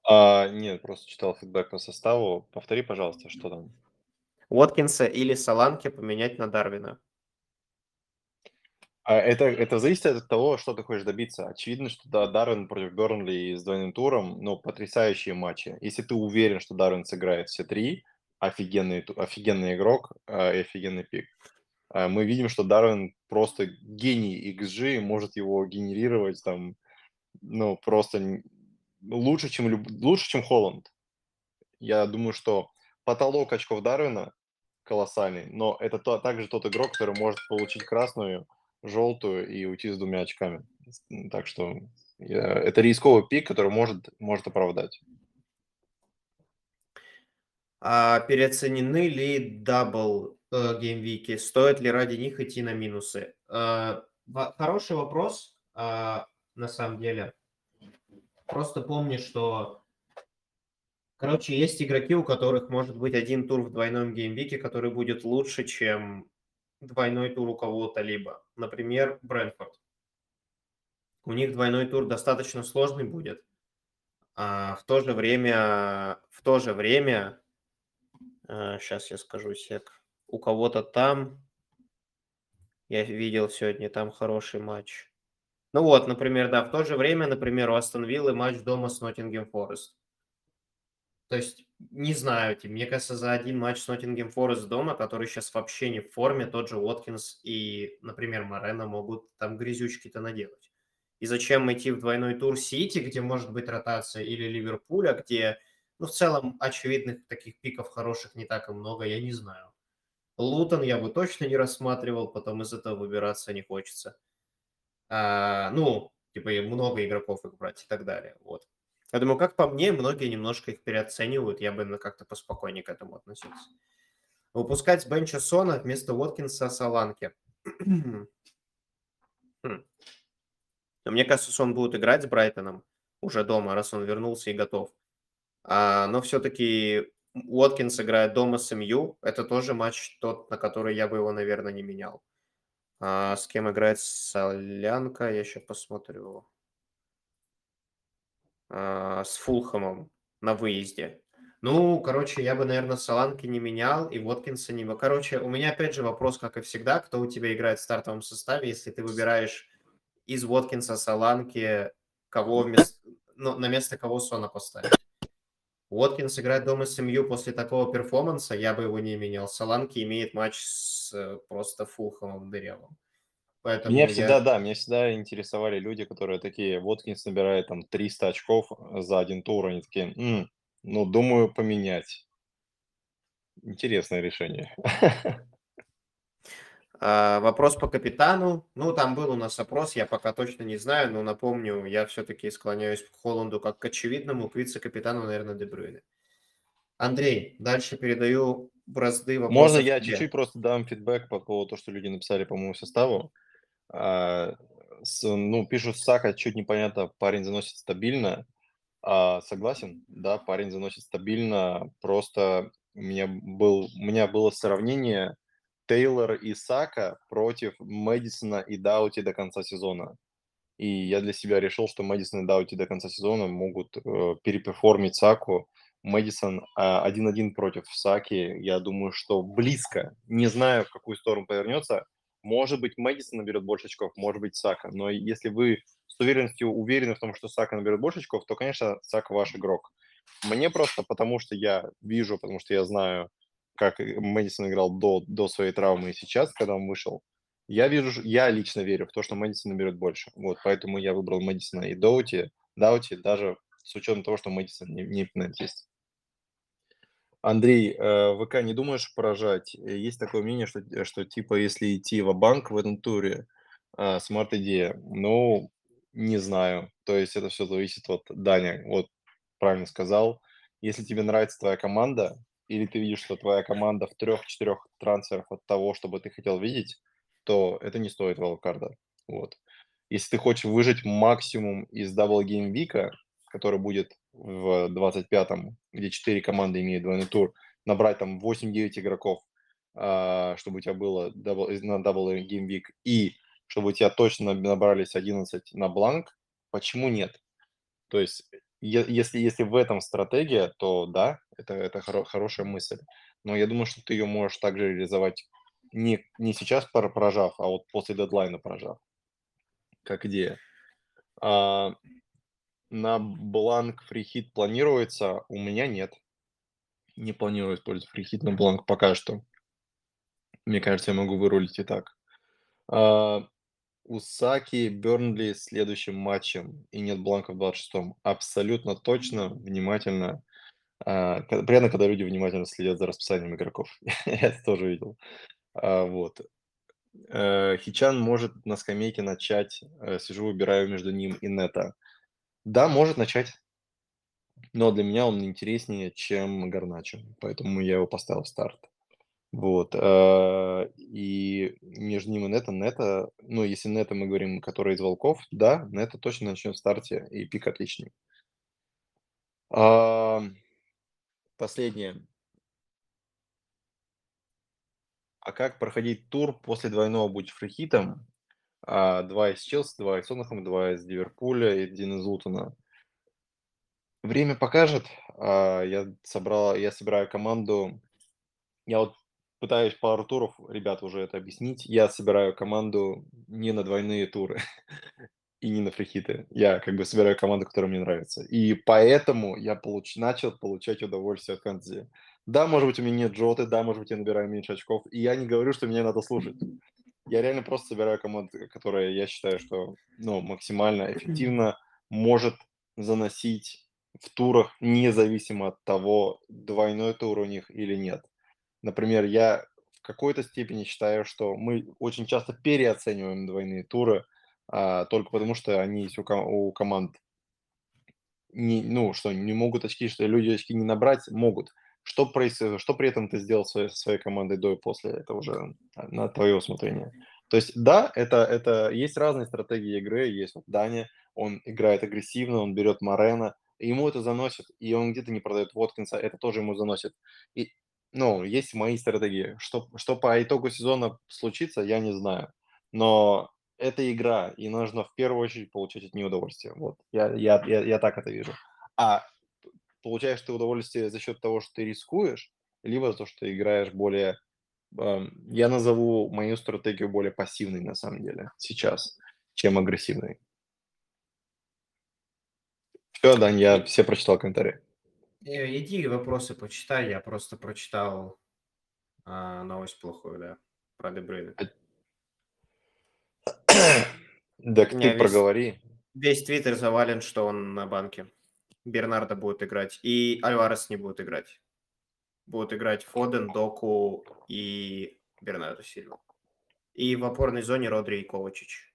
А, нет, просто читал фидбэк по составу. Повтори, пожалуйста, что там. Уоткинса или Саланки поменять на Дарвина? А это, это зависит от того, что ты хочешь добиться. Очевидно, что да, Дарвин против Бернли с двойным туром, ну, потрясающие матчи. Если ты уверен, что Дарвин сыграет все три, офигенный, офигенный игрок э, и офигенный пик. Э, мы видим, что Дарвин просто гений XG, может его генерировать там, ну, просто лучше, чем, люб- лучше, чем Холланд. Я думаю, что потолок очков Дарвина колоссальный, но это то, также тот игрок, который может получить красную, желтую и уйти с двумя очками. Так что э, это рисковый pick, который может, может оправдать. А переоценены ли double э, gameweek и? Стоит ли ради них идти на минусы? Э, Хороший вопрос, а, на самом деле. Просто помни, что, короче, есть игроки, у которых может быть один тур в двойном геймвике, который будет лучше, чем двойной тур у кого-то либо. Например, Брэнфорд. У них двойной тур достаточно сложный будет. А в то же время, в то же время, сейчас я скажу сек, у кого-то там, я видел сегодня там хороший матч. Ну вот, например, да, в то же время, например, у Астон Виллы матч дома с Ноттингем Форест. То есть, не знаю, типа, мне кажется, за один матч с Ноттингем Форест дома, который сейчас вообще не в форме, тот же Уоткинс и, например, Морено могут там грязючки-то наделать. И зачем идти в двойной тур Сити, где может быть ротация, или Ливерпуля, где, ну, в целом, очевидных таких пиков хороших не так и много, я не знаю. Лутон я бы точно не рассматривал, потом из этого выбираться не хочется. А, ну, типа, много игроков их брать и так далее. Вот. Я думаю, как по мне, многие немножко их переоценивают, я бы как-то поспокойнее к этому относился. Выпускать с бенча Сона вместо Уоткинса Саланки. Хм. Но мне кажется, Сон будет играть с Брайтоном уже дома, раз он вернулся и готов. А, но все-таки Уоткинс играет дома с МЮ. Это тоже матч тот, на который я бы его, наверное, не менял. А с кем играет Солянка, я еще посмотрю. А, с Фулхэмом на выезде. Ну, короче, я бы, наверное, Соланки не менял и Воткинса не... Короче, у меня опять же вопрос, как и всегда, кто у тебя играет в стартовом составе, если ты выбираешь из Воткинса Соланки, кого вместо... ну, на место кого Сона поставить. Уоткинс играет дома с МЮ после такого перформанса, я бы его не менял. Соланки имеет матч с э, просто Фулхэмом дырявым. Поэтому Меня я- всегда, да, меня всегда интересовали люди, которые такие, Воткинс набирает там 300 очков за один тур, они такие, «М, ну, думаю, поменять. Интересное решение. А, вопрос по капитану. Ну, там был у нас опрос, я пока точно не знаю, но напомню, я все-таки склоняюсь к Холланду как к очевидному, к вице-капитану, наверное, Дебрюйне. Андрей, дальше передаю бразды вопросов Можно я чуть-чуть просто дам фидбэк по поводу того, что люди написали по моему составу? А, с- ну, пишут, Сака чуть непонятно, парень заносит стабильно. А, согласен, да, парень заносит стабильно. Просто у меня был у меня было сравнение Тейлор и Сака против Мэдисона и Даути до конца сезона. И я для себя решил, что Мэдисон и Даути до конца сезона могут, э, переперформить Саку. Мэдисон, а, 1-1 против Саки, я думаю, что близко. Не знаю, в какую сторону повернется. Может быть, Мэдисон наберет больше очков, может быть, Сака. Но если вы с уверенностью уверены в том, что Сака наберет больше очков, то, конечно, Сака ваш игрок. Мне просто потому, что я вижу, потому что я знаю, как Мэдисон играл до, до своей травмы и сейчас, когда он вышел, я вижу, я лично верю в то, что Мэдисон наберет больше. Вот, поэтому я выбрал Мэдисона и Доути, Даути, даже с учетом того, что Мэдисон не, не пенальтист. Андрей, э, ВК не думаешь поражать? Есть такое мнение, что, что типа если идти в банк в этом туре, э, смарт-идея. Ну, не знаю. То есть это все зависит от Даня. Вот правильно сказал. Если тебе нравится твоя команда, или ты видишь, что твоя команда в трех-четырех трансферах от того, чтобы ты хотел видеть, то это не стоит валкарда. Вот. Если ты хочешь выжить максимум из double gameweek а, который будет в 25-м, где 4 команды имеют двойной тур, набрать там 8-9 игроков, а, чтобы у тебя было double, на double gameweek, и чтобы у тебя точно набрались 11 на blank, почему нет? То есть, если, если в этом стратегия, то да, это, это хоро, хорошая мысль. Но я думаю, что ты ее можешь также реализовать не, не сейчас поражав, а вот после дедлайна поражав. Как идея. А, на blank free hit планируется? У меня нет. Не планирую использовать free hit на blank пока что. Мне кажется, я могу вырулить и так. А, у Саки Бернли следующим матчем и нет blank а в 26-м. Абсолютно точно, внимательно. А, приятно, когда люди внимательно следят за расписанием игроков. я это тоже видел. А, вот. Э, Хичан может на скамейке начать. Э, сижу, выбираю между ним и Нета. Да, может начать. Но для меня он интереснее, чем Гарначо. Поэтому я его поставил в старт. Вот. Э, и между ним и Нета, Нета, ну, если Нета мы говорим, который из волков, да, Нета точно начнет в старте, и пик отличный. Последнее. А как проходить тур после двойного будь free hit ом? А, два из Челси, два из Тоттенхэма, два из Ливерпуля и один из Лутона. Время покажет. А, я собрал, я собираю команду. Я вот пытаюсь пару туров, ребят, уже это объяснить. Я собираю команду не на двойные туры и не на free hit ы. Я как бы собираю команду, которая мне нравится. И поэтому я получ... начал получать удовольствие от фэнтези. Да, может быть, у меня нет джоты, да, может быть, я набираю меньше очков. И я не говорю, что мне надо слушать. Я реально просто собираю команду, которая я считаю, что ну, максимально эффективно может заносить в турах, независимо от того, двойной тур у них или нет. Например, я в какой-то степени считаю, что мы очень часто переоцениваем двойные туры, а, только потому что они есть у, у команд не, ну, что не могут очки, что люди очки не набрать, могут. Что, происходит, что при этом ты сделал со своей командой до и после, это уже на твое усмотрение. То есть, да, это, это есть разные стратегии игры. Есть вот Даня, он играет агрессивно, он берет Марена, ему это заносит, и он где-то не продает Воткинса, это тоже ему заносит. И, ну, есть мои стратегии. Что, что по итогу сезона случится, я не знаю. Но это игра, и нужно в первую очередь получать от нее удовольствие. Вот, я, я, я, я так это вижу. А получаешь ты удовольствие за счет того, что ты рискуешь, либо за то, что ты играешь более... Я назову мою стратегию более пассивной на самом деле сейчас, чем агрессивной. Все, Дань, я все прочитал комментарии. Э, иди вопросы почитай, я просто прочитал а, новость плохую, да, про Дебрюйна. Да ты весь, проговори. Весь твиттер завален, что он на банке. Бернарда будет играть, и Альварес не будет играть. Будут играть Фоден, Доку и Бернарdo Сильва. И в опорной зоне Родри и Ковачич.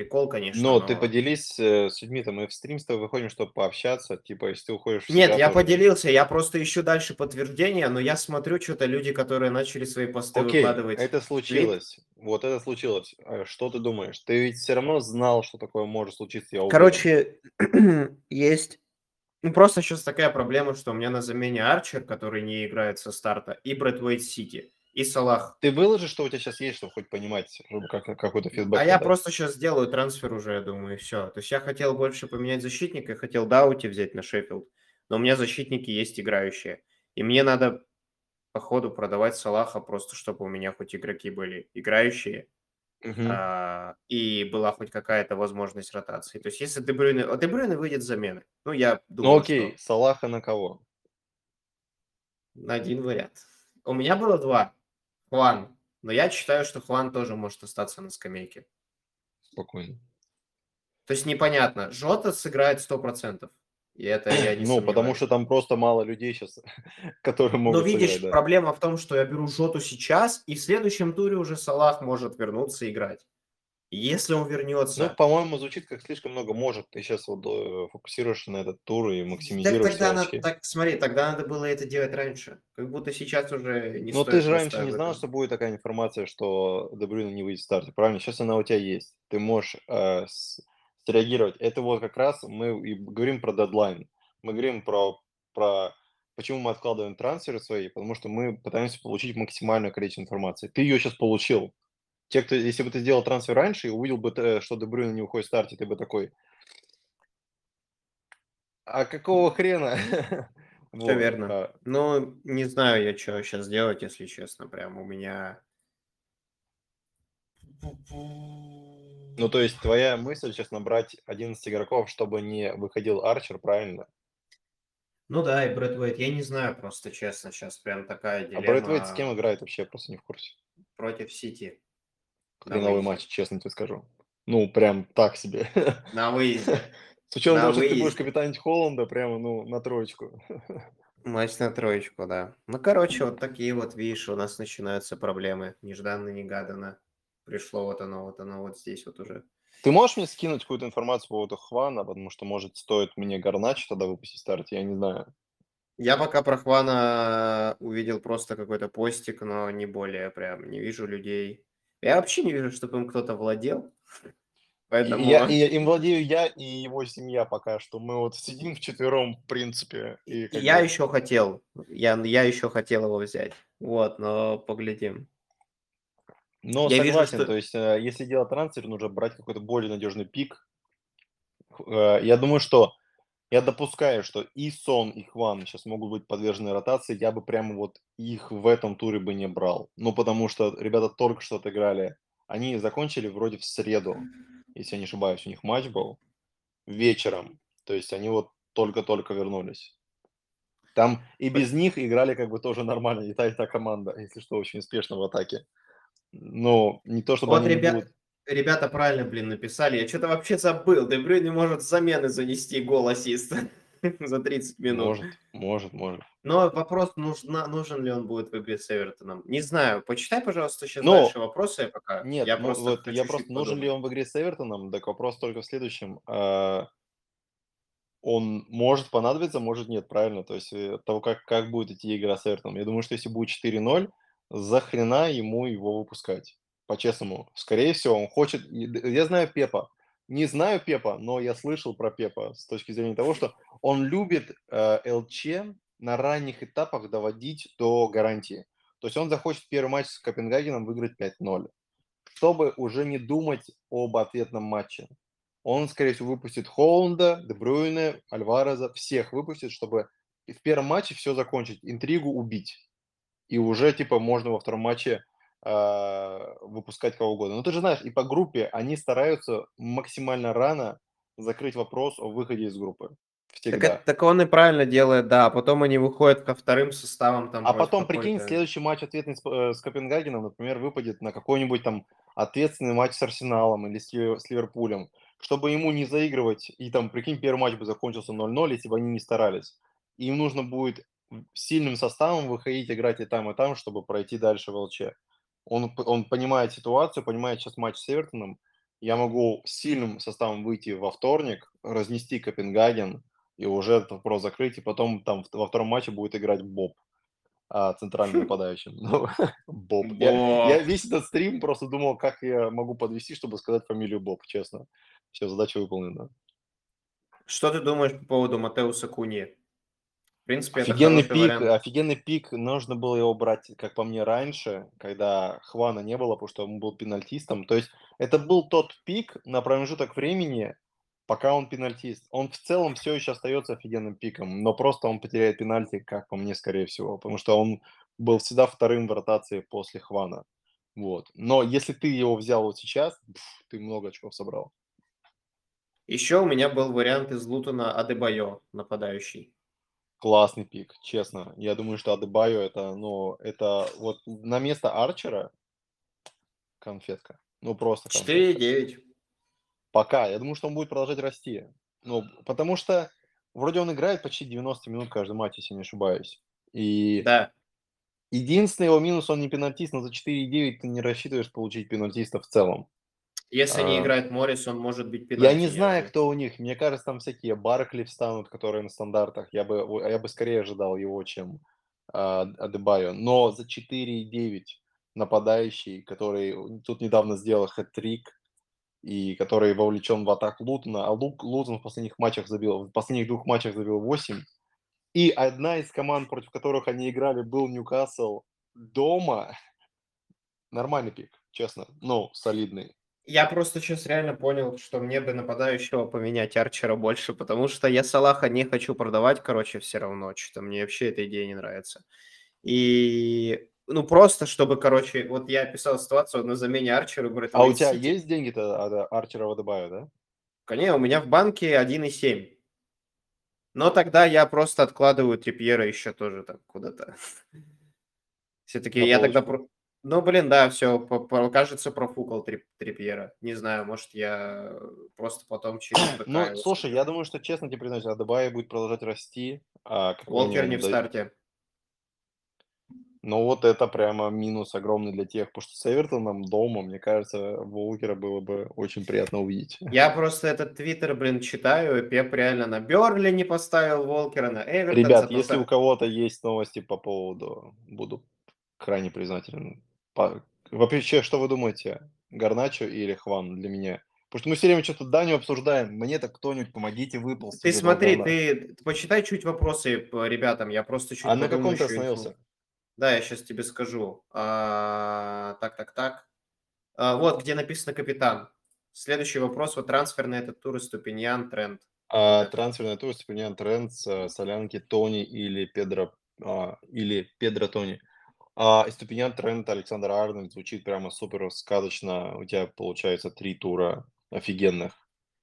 Прикол, конечно. Но, но... ты поделись э, с людьми, там мы в стрим с тобой выходим, чтобы пообщаться. Типа, если ты уходишь... Нет, я тоже... поделился, я просто ищу дальше подтверждения, но я смотрю, что-то люди, которые начали свои посты Окей, выкладывать. это случилось. Клип. Вот это случилось. А что ты думаешь? Ты ведь все равно знал, что такое может случиться. Я Короче, есть Ну, просто сейчас такая проблема, что у меня на замене Арчер, который не играет со старта, и Брэдвейт Сити, и Салах. Ты выложишь, что у тебя сейчас есть, чтобы хоть понимать, чтобы как, какой-то фидбэк А я просто сейчас сделаю трансфер уже, я думаю, и все. То есть я хотел больше поменять защитника, я хотел Даути взять на Шеффилд, но у меня защитники есть играющие. И мне надо по ходу продавать Салаха просто, чтобы у меня хоть игроки были играющие, Мгм. а, и была хоть какая-то возможность ротации. То есть если Дебрюйне... А Дебрюйне выйдет с замены. Ну, я Ну думаю, окей, что Салаха на кого? на один вариант. У меня было два. Хуан. Но я считаю, что Хуан тоже может остаться на скамейке. Спокойно. То есть непонятно. Жота сыграет 100%. И это я не Ну, потому сомневаюсь. что там просто мало людей сейчас, которые Но могут видишь, сыграть, да. проблема в том, что я беру Жоту сейчас, и в следующем туре уже Салах может вернуться и играть. Если он Ну, вернется, по-моему, звучит как слишком много может. Ты сейчас вот э, фокусируешься на этот тур и так максимизируешь свои тогда надо, так смотри, тогда надо было это делать раньше. Как будто сейчас уже не Но ты же раньше не знал, что будет такая информация, что Дебрюйне не выйдет в старте, правильно? Сейчас она у тебя есть. Ты можешь э, с- среагировать. Это вот как раз мы и говорим про дедлайн. Мы говорим про, про почему мы откладываем трансферы свои, потому что мы пытаемся получить максимальное количество информации. Ты ее сейчас получил. Те, кто, если бы ты сделал трансфер раньше и увидел бы, э, что Дебрюйне не уходит в старте, ты бы такой, а какого хрена? Все Вот. верно. а, Ну, не знаю я, что сейчас делать, если честно. Прям у меня... Ну, то есть твоя мысль сейчас набрать 11 игроков, чтобы не выходил Арчер, правильно? Ну да, и Брэд Уэйт. Я не знаю просто, честно, сейчас прям такая А Брэд Уэйт с кем дилемма играет вообще, я просто не в курсе. против Сити Хреновый матч, честно тебе скажу. Ну, прям так себе. На выезде. С учетом На того, что ты будешь капитанить Холланда, прямо, ну, на троечку. Матч на троечку, да. Ну, короче, вот такие вот, видишь, у нас начинаются проблемы. Нежданно-негаданно. Пришло вот оно, вот оно, вот здесь вот уже. Ты можешь мне скинуть какую-то информацию по поводу Хвана, потому что, может, стоит мне Гарначо тогда выпустить в старте, я не знаю. Я пока про Хвана увидел просто какой-то постик, но не более прям. Не вижу людей. Я вообще не вижу, чтобы им кто-то владел. Поэтому... Я, и им владею я и его семья пока что. Мы вот сидим вчетвером, в принципе. И Я бы- еще хотел. Я, я еще хотел его взять. Вот, но поглядим. Но Я вижу, согласен, что- то есть, э, если делать трансфер, нужно брать какой-то более надежный пик. Э, Я думаю, что я допускаю, что и Сон, и Хван сейчас могут быть подвержены ротации. Я бы прямо вот их в этом туре бы не брал. Ну, потому что ребята только что отыграли. Они закончили вроде в среду, если я не ошибаюсь. У них матч был вечером. То есть они вот только-только вернулись. Там и без них играли как бы тоже нормально. И та, и та команда, если что, очень успешно в атаке. Но не то, чтобы Вот, они ребят, будут... ребята правильно, блин, написали. Я что-то вообще забыл. Дебрюйн не может замены занести гол ассист за 30 минут. Может, может, может. Но вопрос, нужна, нужен ли он будет в игре с Эвертоном. Не знаю. Почитай, пожалуйста, сейчас Но- дальше вопросы пока. Нет, я ну просто вот я просто нужен ли он в игре с Эвертоном, так вопрос только в следующем. А, Он может понадобиться, может нет, правильно? То есть э, от того, как, как будет идти игра с Эвертоном. Я думаю, что если будет 4-0, за хрена ему его выпускать. По-честному. Скорее всего, он хочет... Я знаю Пепа. Не знаю Пепа, но я слышал про Пепа с точки зрения того, что он любит э, ЛЧ на ранних этапах доводить до гарантии. То есть он захочет первый матч с Копенгагеном выиграть 5-0 чтобы уже не думать об ответном матче. Он, скорее всего, выпустит Холланда, Дебрюйне, Альвареза, всех выпустит, чтобы в первом матче все закончить, интригу убить. И уже, типа, можно во втором матче э, выпускать кого угодно. Но ты же знаешь, и по группе они стараются максимально рано закрыть вопрос о выходе из группы. Так, Всегда. это- так он и правильно делает, да. А потом они выходят ко вторым составам. Там А потом, прикинь, следующий матч ответный с, э, с Копенгагеном, например, выпадет на какой-нибудь там ответственный матч с Арсеналом или с, с Ливерпулем, чтобы ему не заигрывать, и там, прикинь, первый матч бы закончился 0-0, если бы они не старались. Им нужно будет сильным составом выходить, играть и там, и там, чтобы пройти дальше в ЛЧ. Он, он понимает ситуацию, понимает сейчас матч с Эвертоном. Я могу сильным составом выйти во вторник, разнести Копенгаген, и уже этот вопрос закрыть, и потом там во втором матче будет играть Боб а, центральным нападающим. Ну, Боб. Я, я весь этот стрим просто думал, как я могу подвести, чтобы сказать фамилию Боб, честно. Все, задача выполнена. Что ты думаешь по поводу Матеуса Куньи? Принципе, Офигенный пик, вариант. офигенный пик. Нужно было его брать, как по мне, раньше, когда Хвана не было, потому что он был пенальтистом. То есть это был тот пик на промежуток времени, пока он пенальтист. Он в целом все еще остается офигенным пиком, но просто он потеряет пенальти, как по мне, скорее всего, потому что он был всегда вторым в ротации после Хвана. Вот. Но если ты его взял вот сейчас, пф, ты много очков собрал. Еще у меня был вариант из Лутона Адебайо, нападающий. Классный пик, честно. Я думаю, что Адебайо это, ну, это вот на место Арчера конфетка. Ну, просто конфетка. 4,9. Пока. Я думаю, что он будет продолжать расти. Ну, потому что вроде он играет почти 90 минут каждый матч, если не ошибаюсь. И Да. единственный его минус, он не пенальтист, но за 4,9 ты не рассчитываешь получить пенальтиста в целом. Если не А, играет Моррис, он может быть Я пенальти не знаю, кто у них. Мне кажется, там всякие Баркли встанут, которые на стандартах. Я бы, я бы скорее ожидал его, чем а, Адебайо. Но за 4,9 нападающий, который тут недавно сделал хэт-трик, и который вовлечен в атаку Лутона, а Лук, Лутон в последних матчах забил, в последних двух матчах забил 8. И одна из команд, против которых они играли, был Ньюкасл дома. Нормальный пик, честно. Ну, солидный. Я просто сейчас реально понял, что мне бы нападающего поменять Арчера больше, потому что я Салаха не хочу продавать, короче, все равно. Что-то мне вообще эта идея не нравится. И, ну, просто чтобы, короче, вот я описал ситуацию на замене Арчера, говорит, А у тебя Сити- есть деньги-то от Арчера Вадебаю, да? Конечно, у меня в банке 1,7. Но тогда я просто откладываю Трипьера еще тоже там куда-то. Все-таки На я тогда... Ну, блин, да, все, кажется, профукал Трип- Трипьера. Не знаю, может, я просто потом через Ну, слушай, я думаю, что честно тебе признаюсь, Адебай будет продолжать расти. А, Уолкер не в старте. Но вот это прямо минус огромный для тех, потому что с Эвертоном дома, мне кажется, Волкера было бы очень приятно увидеть. Я просто этот твиттер, блин, читаю, и Пеп реально на Берли не поставил Волкера, на Эвертон. Ребят, если у кого-то есть новости по поводу, буду крайне признателен. По- Вообще, что вы думаете, Гарначо или Хван для меня? Потому что мы все время что-то Даню обсуждаем. Мне-то кто-нибудь помогите выползти. Ты смотри, ты почитай чуть вопросы по ребятам, я просто чуть А на каком ты инфу. остановился? Да, я сейчас тебе скажу. А, так, так, так. А, вот, где написано капитан. Следующий вопрос. Вот трансфер на этот тур Ступиньян, тренд. А, трансферная тур Степанян Тренд, Солянки, Тони или Педро, а, или Педро Тони. А, и Тренд, Александр Арнольд звучит прямо супер сказочно. У тебя получается три тура офигенных.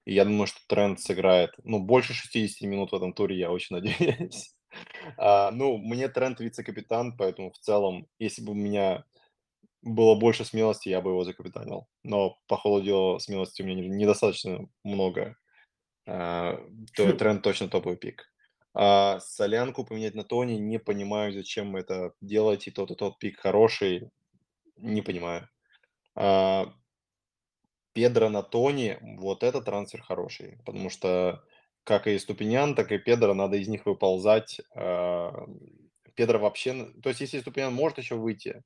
И я думаю, что Тренд сыграет, ну, больше 60 минут в этом туре, я очень надеюсь. А, ну, мне Тренд вице-капитан, поэтому в целом, если бы у меня было больше смелости, я бы его закапитанил. Но, по ходу дела, смелости у меня не- недостаточно много. А, то тренд точно топовый пик. А, солянку поменять на Тони, не понимаю, зачем это делаете. Тот и тот пик хороший, не понимаю. А, Педро на Тони, вот это трансфер хороший, потому что как и Ступинян, так и Педро, надо из них выползать. А, Педро вообще, то есть если Ступинян может еще выйти,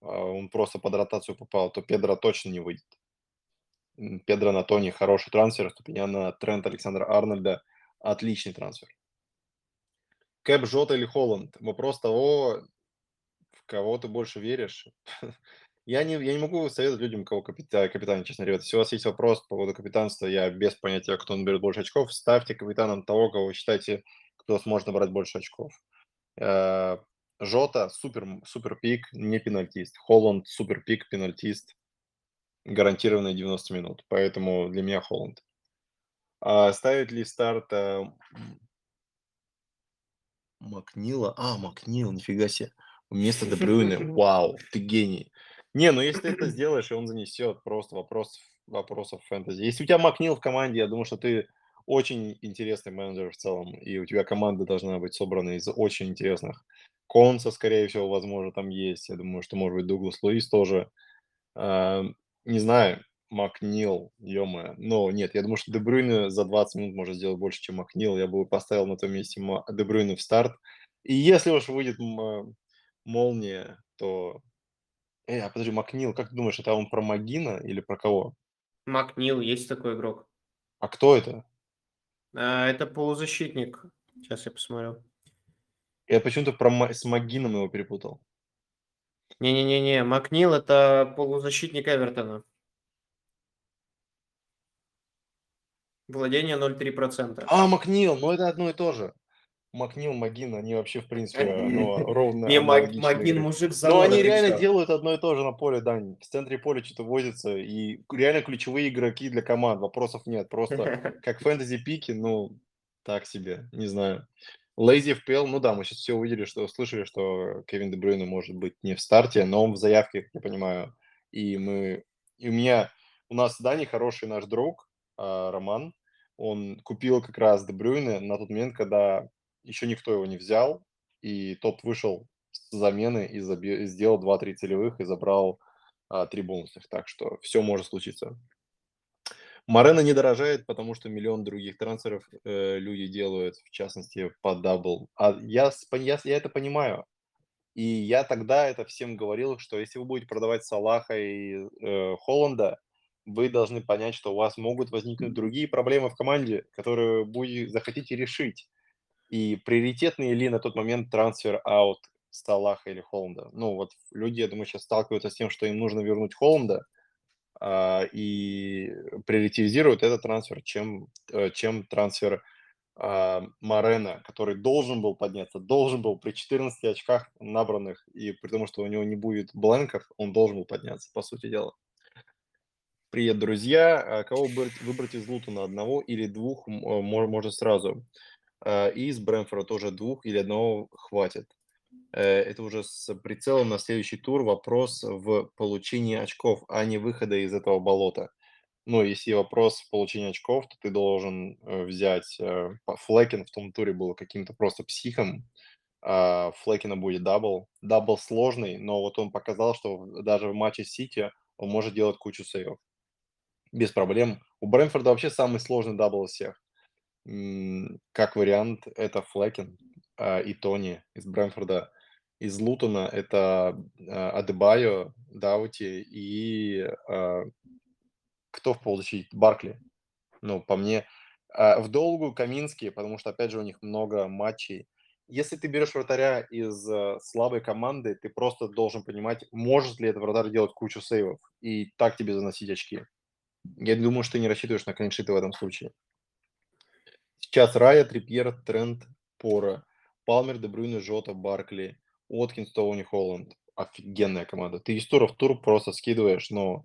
а, он просто под ротацию попал, то Педро точно не выйдет. Педро на Тони хороший трансфер, Ступинян на Трент Александра Арнольда отличный трансфер. Кэп, Жота или Холланд? Вопрос того, в кого ты больше веришь. Я не, я не могу советовать людям, кого капита, капитан, честно, ребят. Если у вас есть вопрос по поводу капитанства, я без понятия, кто наберет больше очков, ставьте капитаном того, кого вы считаете, кто сможет набрать больше очков. Э, Жота супер, супер пик, не пенальтист. Холланд супер пик, пенальтист. Гарантированные 90 минут. Поэтому для меня Холланд. А ставить ли старт э, Макнила? А, Макнил, нифига себе. Вместо Дебрюйне. Вау, ты гений. Не, ну если ты это сделаешь, и он занесет, просто вопрос вопросов фэнтези. Если у тебя Макнил в команде, я думаю, что ты очень интересный менеджер в целом, и у тебя команда должна быть собрана из очень интересных. Конса, скорее всего, возможно, там есть. Я думаю, что, может быть, Дуглас Луис тоже. А, Не знаю, Макнил, ё Но нет, я думаю, что Дебрюйне за 20 минут может сделать больше, чем Макнил. Я бы поставил на том месте Ма- в старт. И если уж выйдет м, а, молния, то... Эй, а подожди, Макнил, как ты думаешь, это он про Магина или про кого? Макнил, есть такой игрок. А кто это? А, это полузащитник. Сейчас я посмотрю. Я почему-то про Ма- с Магином его перепутал. Не-не-не-не, Макнил это полузащитник Эвертона. Владение 0,3%. А, Макнил, ну это одно и то же. Макнил, Магин, они вообще, в принципе, ну, ровно Не, Магин мужик Но завода, они ты реально делают одно и то же на поле, Дань. В центре поля что-то возится, и реально ключевые игроки для команд, вопросов нет. Просто как фэнтези-пики, ну, так себе, не знаю. Лейзи FPL, ну да, мы сейчас все увидели, что слышали, что Кевин Де Брюйне может быть не в старте, но он в заявке, как я понимаю. И мы, и у меня, у нас с Даней хороший наш друг, а, Роман, он купил как раз Де Брюйне на тот момент, когда еще никто его не взял, и тот вышел с замены и заби- сделал 2-3 целевых и забрал а, 3 бонусных. Так что все может случиться. Морено не дорожает, потому что миллион других трансферов э, люди делают, в частности, по double. А я, я, я это понимаю. И я тогда это всем говорил, что если вы будете продавать Салаха и э, Холланда, вы должны понять, что у вас могут возникнуть другие проблемы в команде, которые вы захотите решить. И приоритетный ли на тот момент transfer out Салаха или Холланда? Ну вот люди, я думаю, сейчас сталкиваются с тем, что им нужно вернуть Холланда, а, и приоритизируют этот трансфер, чем, э, чем трансфер а, Морена, который должен был подняться, должен был при 14 очках набранных, и при том, что у него не будет бленков, он должен был подняться, по сути дела. Привет, друзья. А Кого выбрать, из Лутона? Одного или двух, э, мо- можно сразу. А, И из Брэнфорда тоже двух или одного хватит. Э, Это уже с прицелом на следующий тур вопрос в получении очков, а не выхода из этого болота. Ну, если вопрос в получении очков, то ты должен э, взять... Флекин в том туре был каким-то просто психом. а Флекина будет double. Double сложный, но вот он показал, что даже в матче Сити он может делать кучу сейвов. Без проблем. У Брентфорда вообще самый сложный double из всех. Как вариант, это Флекин а, и Тони из Брентфорда. Из Лутона это а, Адебайо, Даути и а, кто в полузащите? Баркли. Ну, по мне, в долгую Каминский, потому что, опять же, у них много матчей. Если ты берешь вратаря из слабой команды, ты просто должен понимать, может ли этот вратарь делать кучу сейвов и так тебе заносить очки. Я думаю, что ты не рассчитываешь на клиншиты в этом случае. Сейчас Рая, Трипьер, Трент, Пора, Палмер, Дебрюйне, Жота, Баркли, Уоткинс, Тоуни, Холланд. Офигенная команда. Ты из тура в тур просто скидываешь, но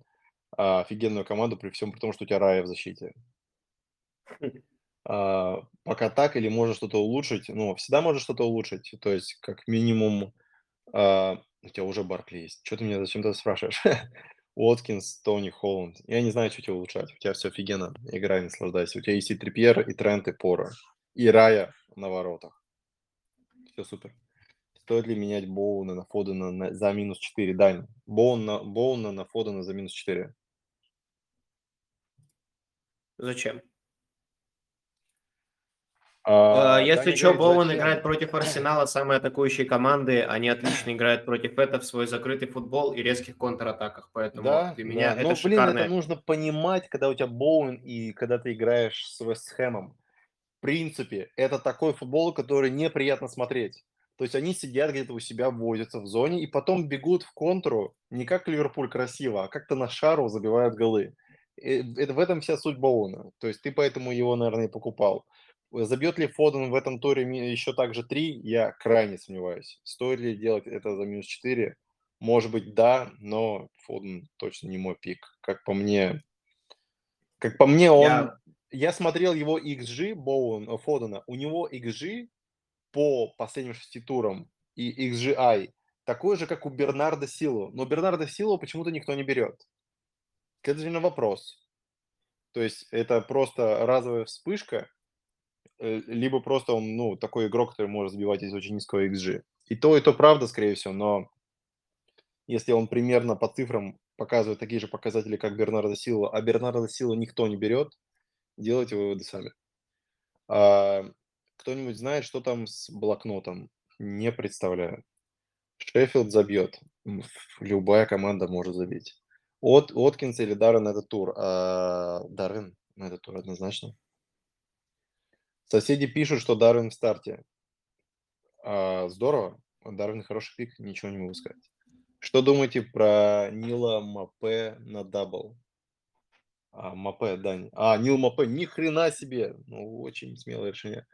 а, офигенную команду при всем при том, что у тебя Рая в защите. А, пока так или можно что-то улучшить, ну, всегда можно что-то улучшить. То есть, как минимум, а, у тебя уже Баркли есть. Что ты меня зачем-то спрашиваешь? Уоткинс, Тони, Холланд. Я не знаю, что тебе улучшать. У тебя все офигенно. Играй, наслаждайся. У тебя есть и Трипьер, и Трент, и Пора. И Рая на воротах. Все супер. Стоит ли менять Боуна на Фодена на- за минус 4? Дань. Боун на, Боуна на Фодена за минус 4. Зачем? А, А, Если Даня что, Боуэн зачем? играет против Арсенала, самой атакующей команды. Они отлично играют против этого в свой закрытый футбол и резких контратаках. Поэтому Да, для меня да. это Но, блин, шикарная... это нужно понимать, когда у тебя Боуэн и когда ты играешь с Вестхэмом. В принципе, это такой футбол, который неприятно смотреть. То есть они сидят где-то у себя, возятся в зоне, и потом бегут в контру, не как Ливерпуль красиво, а как-то на шару забивают голы. И Это в этом вся суть Боуна. То есть ты поэтому его, наверное, и покупал. Забьет ли Фоден в этом туре еще также 3, я крайне сомневаюсь. Стоит ли делать это за минус 4? Может быть, да, но Фоден точно не мой пик. Как по мне, как по мне, он... Я- Я смотрел его XG Боуэн, Фодена. У него XG по последним шести турам и XGI такой же, как у Бернарда Силу. Но Бернарда Силу почему-то никто не берет. Следовательно, вопрос. То есть это просто разовая вспышка, либо просто он, ну, такой игрок, который может забивать из очень низкого XG. И то, и то правда, скорее всего, но если он примерно по цифрам показывает такие же показатели, как Бернардо Сила, а Бернардо Сила никто не берет, делайте выводы сами. А, кто-нибудь знает, что там с блокнотом? Не представляю. Шеффилд забьет. Любая команда может забить. От Откинс или Даррен этот тур? А, Даррен на этот тур однозначно. Соседи пишут, что Дарвин в старте. А, здорово. Дарвин хороший pick, ничего не могу сказать. Что думаете про Нила Мопе на double? А, Мопе, да. А, Нил Мопе, ни хрена себе. Ну, очень смелое решение.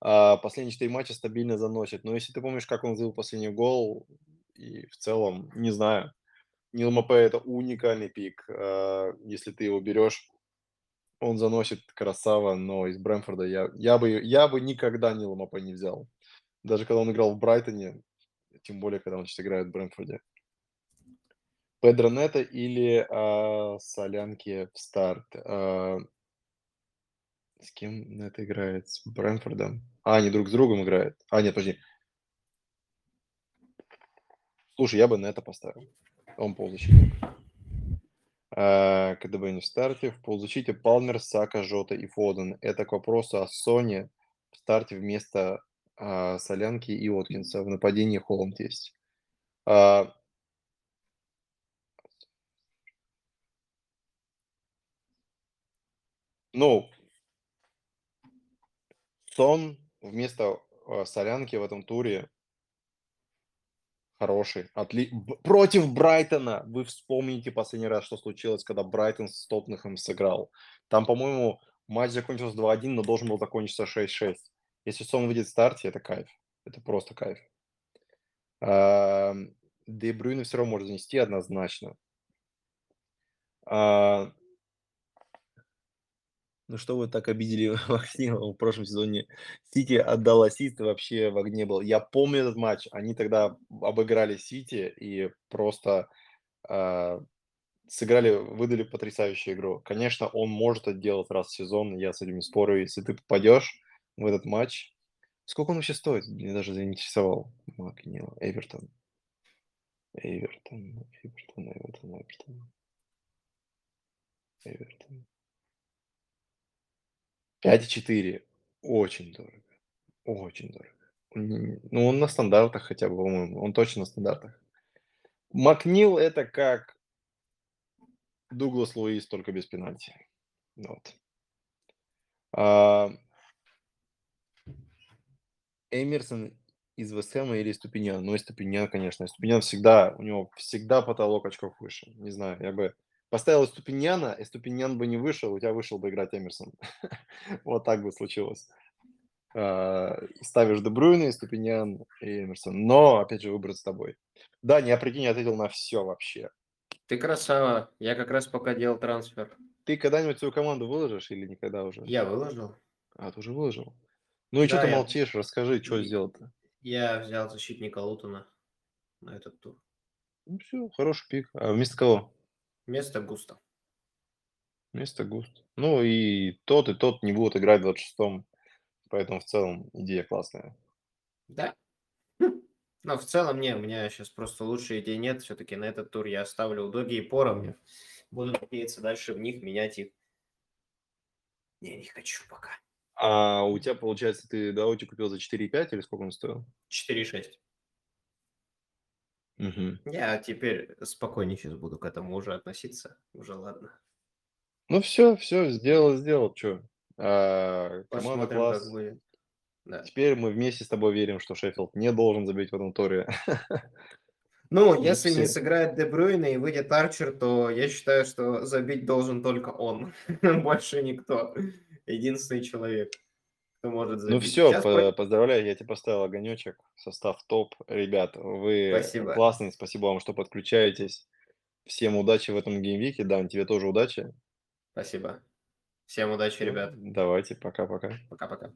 А, последние четыре матча стабильно заносит. Но если ты помнишь, как он забил последний гол, и в целом, не знаю. Нил Мопе это уникальный pick. А, если ты его берешь, он заносит красава, но из Брентфорда я, я, бы, я бы никогда Нила Мопе не взял. Даже когда он играл в Брайтоне, тем более, когда он сейчас играет в Брэнфорде. Педро Нета или а, Солянки в старт? А, с кем Нета играет? С Брэнфордом? А, они друг с другом играют. А, нет, подожди. Слушай, я бы Нета поставил. Он полузащитник. КДБ не в старте. В полузащите Палмер, Сака, Жота и Фоден. Это к вопросу о Соне в старте вместо а, Солянки и Откинса. В нападении Холланд есть. А, ну, Сон вместо а, Солянки в этом туре хороший. Отли... Против Брайтона вы вспомните последний раз, что случилось, когда Брайтон с Тоттенхэм сыграл. Там, по-моему, матч закончился 2-1, но должен был закончиться 6-6. Если Сон выйдет в старте, это кайф. Это просто кайф. Де Брюйна все равно может занести однозначно. Ну что вы так обидели в огне в прошлом сезоне? Сити отдал ассист, вообще в огне был. Я помню этот матч. Они тогда обыграли Сити и просто э, сыграли, выдали потрясающую игру. Конечно, он может это делать раз в сезон, я с этим спорю. Если ты попадешь в этот матч, сколько он вообще стоит? Мне даже заинтересовал. Макнил, Эвертон. Эвертон, Эвертон, Эвертон, Эвертон. Эвертон. 5,4. Очень дорого. Очень дорого. Ну, он на стандартах хотя бы, по-моему. Он точно на стандартах. Макнил это как Дуглас Луис, только без пенальти. Вот. А... Эмерсон из Вестхэма или Ступинян? Ну, и Ступинян, конечно. Ступинян всегда, у него всегда потолок очков выше. Не знаю, я бы поставил Ступиньяна, и Ступиньян бы не вышел, у тебя вышел бы играть Эмерсон. вот так бы случилось. А, ставишь Дебрюйна, Ступиньян и Эмерсон. Но, опять же, выбрать с тобой. Да, не, прикинь, ответил на все вообще. Ты красава. Я как раз пока делал трансфер. Ты когда-нибудь свою команду выложишь или никогда уже? Я выложил. А, ты уже выложил? Ну и да, что ты я... молчишь? Расскажи, что сделал-то. Я взял защитника Лутона на этот тур. Ну все, хороший пик. А вместо кого? Вместо Густа. Вместо Густа. Ну и тот, и тот не будут играть в 26-м. Поэтому в целом идея классная. Да. Но в целом, не, у меня сейчас просто лучшей идеи нет. Все-таки на этот тур я оставлю у Доги и Пора. Мне буду надеяться дальше в них менять их. Не, не хочу пока. А у тебя, получается, ты Даути купил за 4,5 или сколько он стоил? 4,6. Мгм. Я теперь спокойнее сейчас буду к этому уже относиться. Уже ладно. Ну все, все, сделал, сделал, чё. А, команда Посмотрим, как класс. будет. Да. Теперь мы вместе с тобой верим, что Шеффилд не должен забить в этом туре. Ну, если не сыграет Де Брюйне и выйдет Арчер, то я считаю, что забить должен только он. Больше никто. Единственный человек кто может Ну все, по- поздравляю, я тебе поставил огонечек, состав топ. Ребят, вы Спасибо. классные, спасибо вам, что подключаетесь. Всем удачи в этом геймвике, да, тебе тоже удачи. Спасибо. Всем удачи, ребят. Давайте, пока-пока. Пока-пока.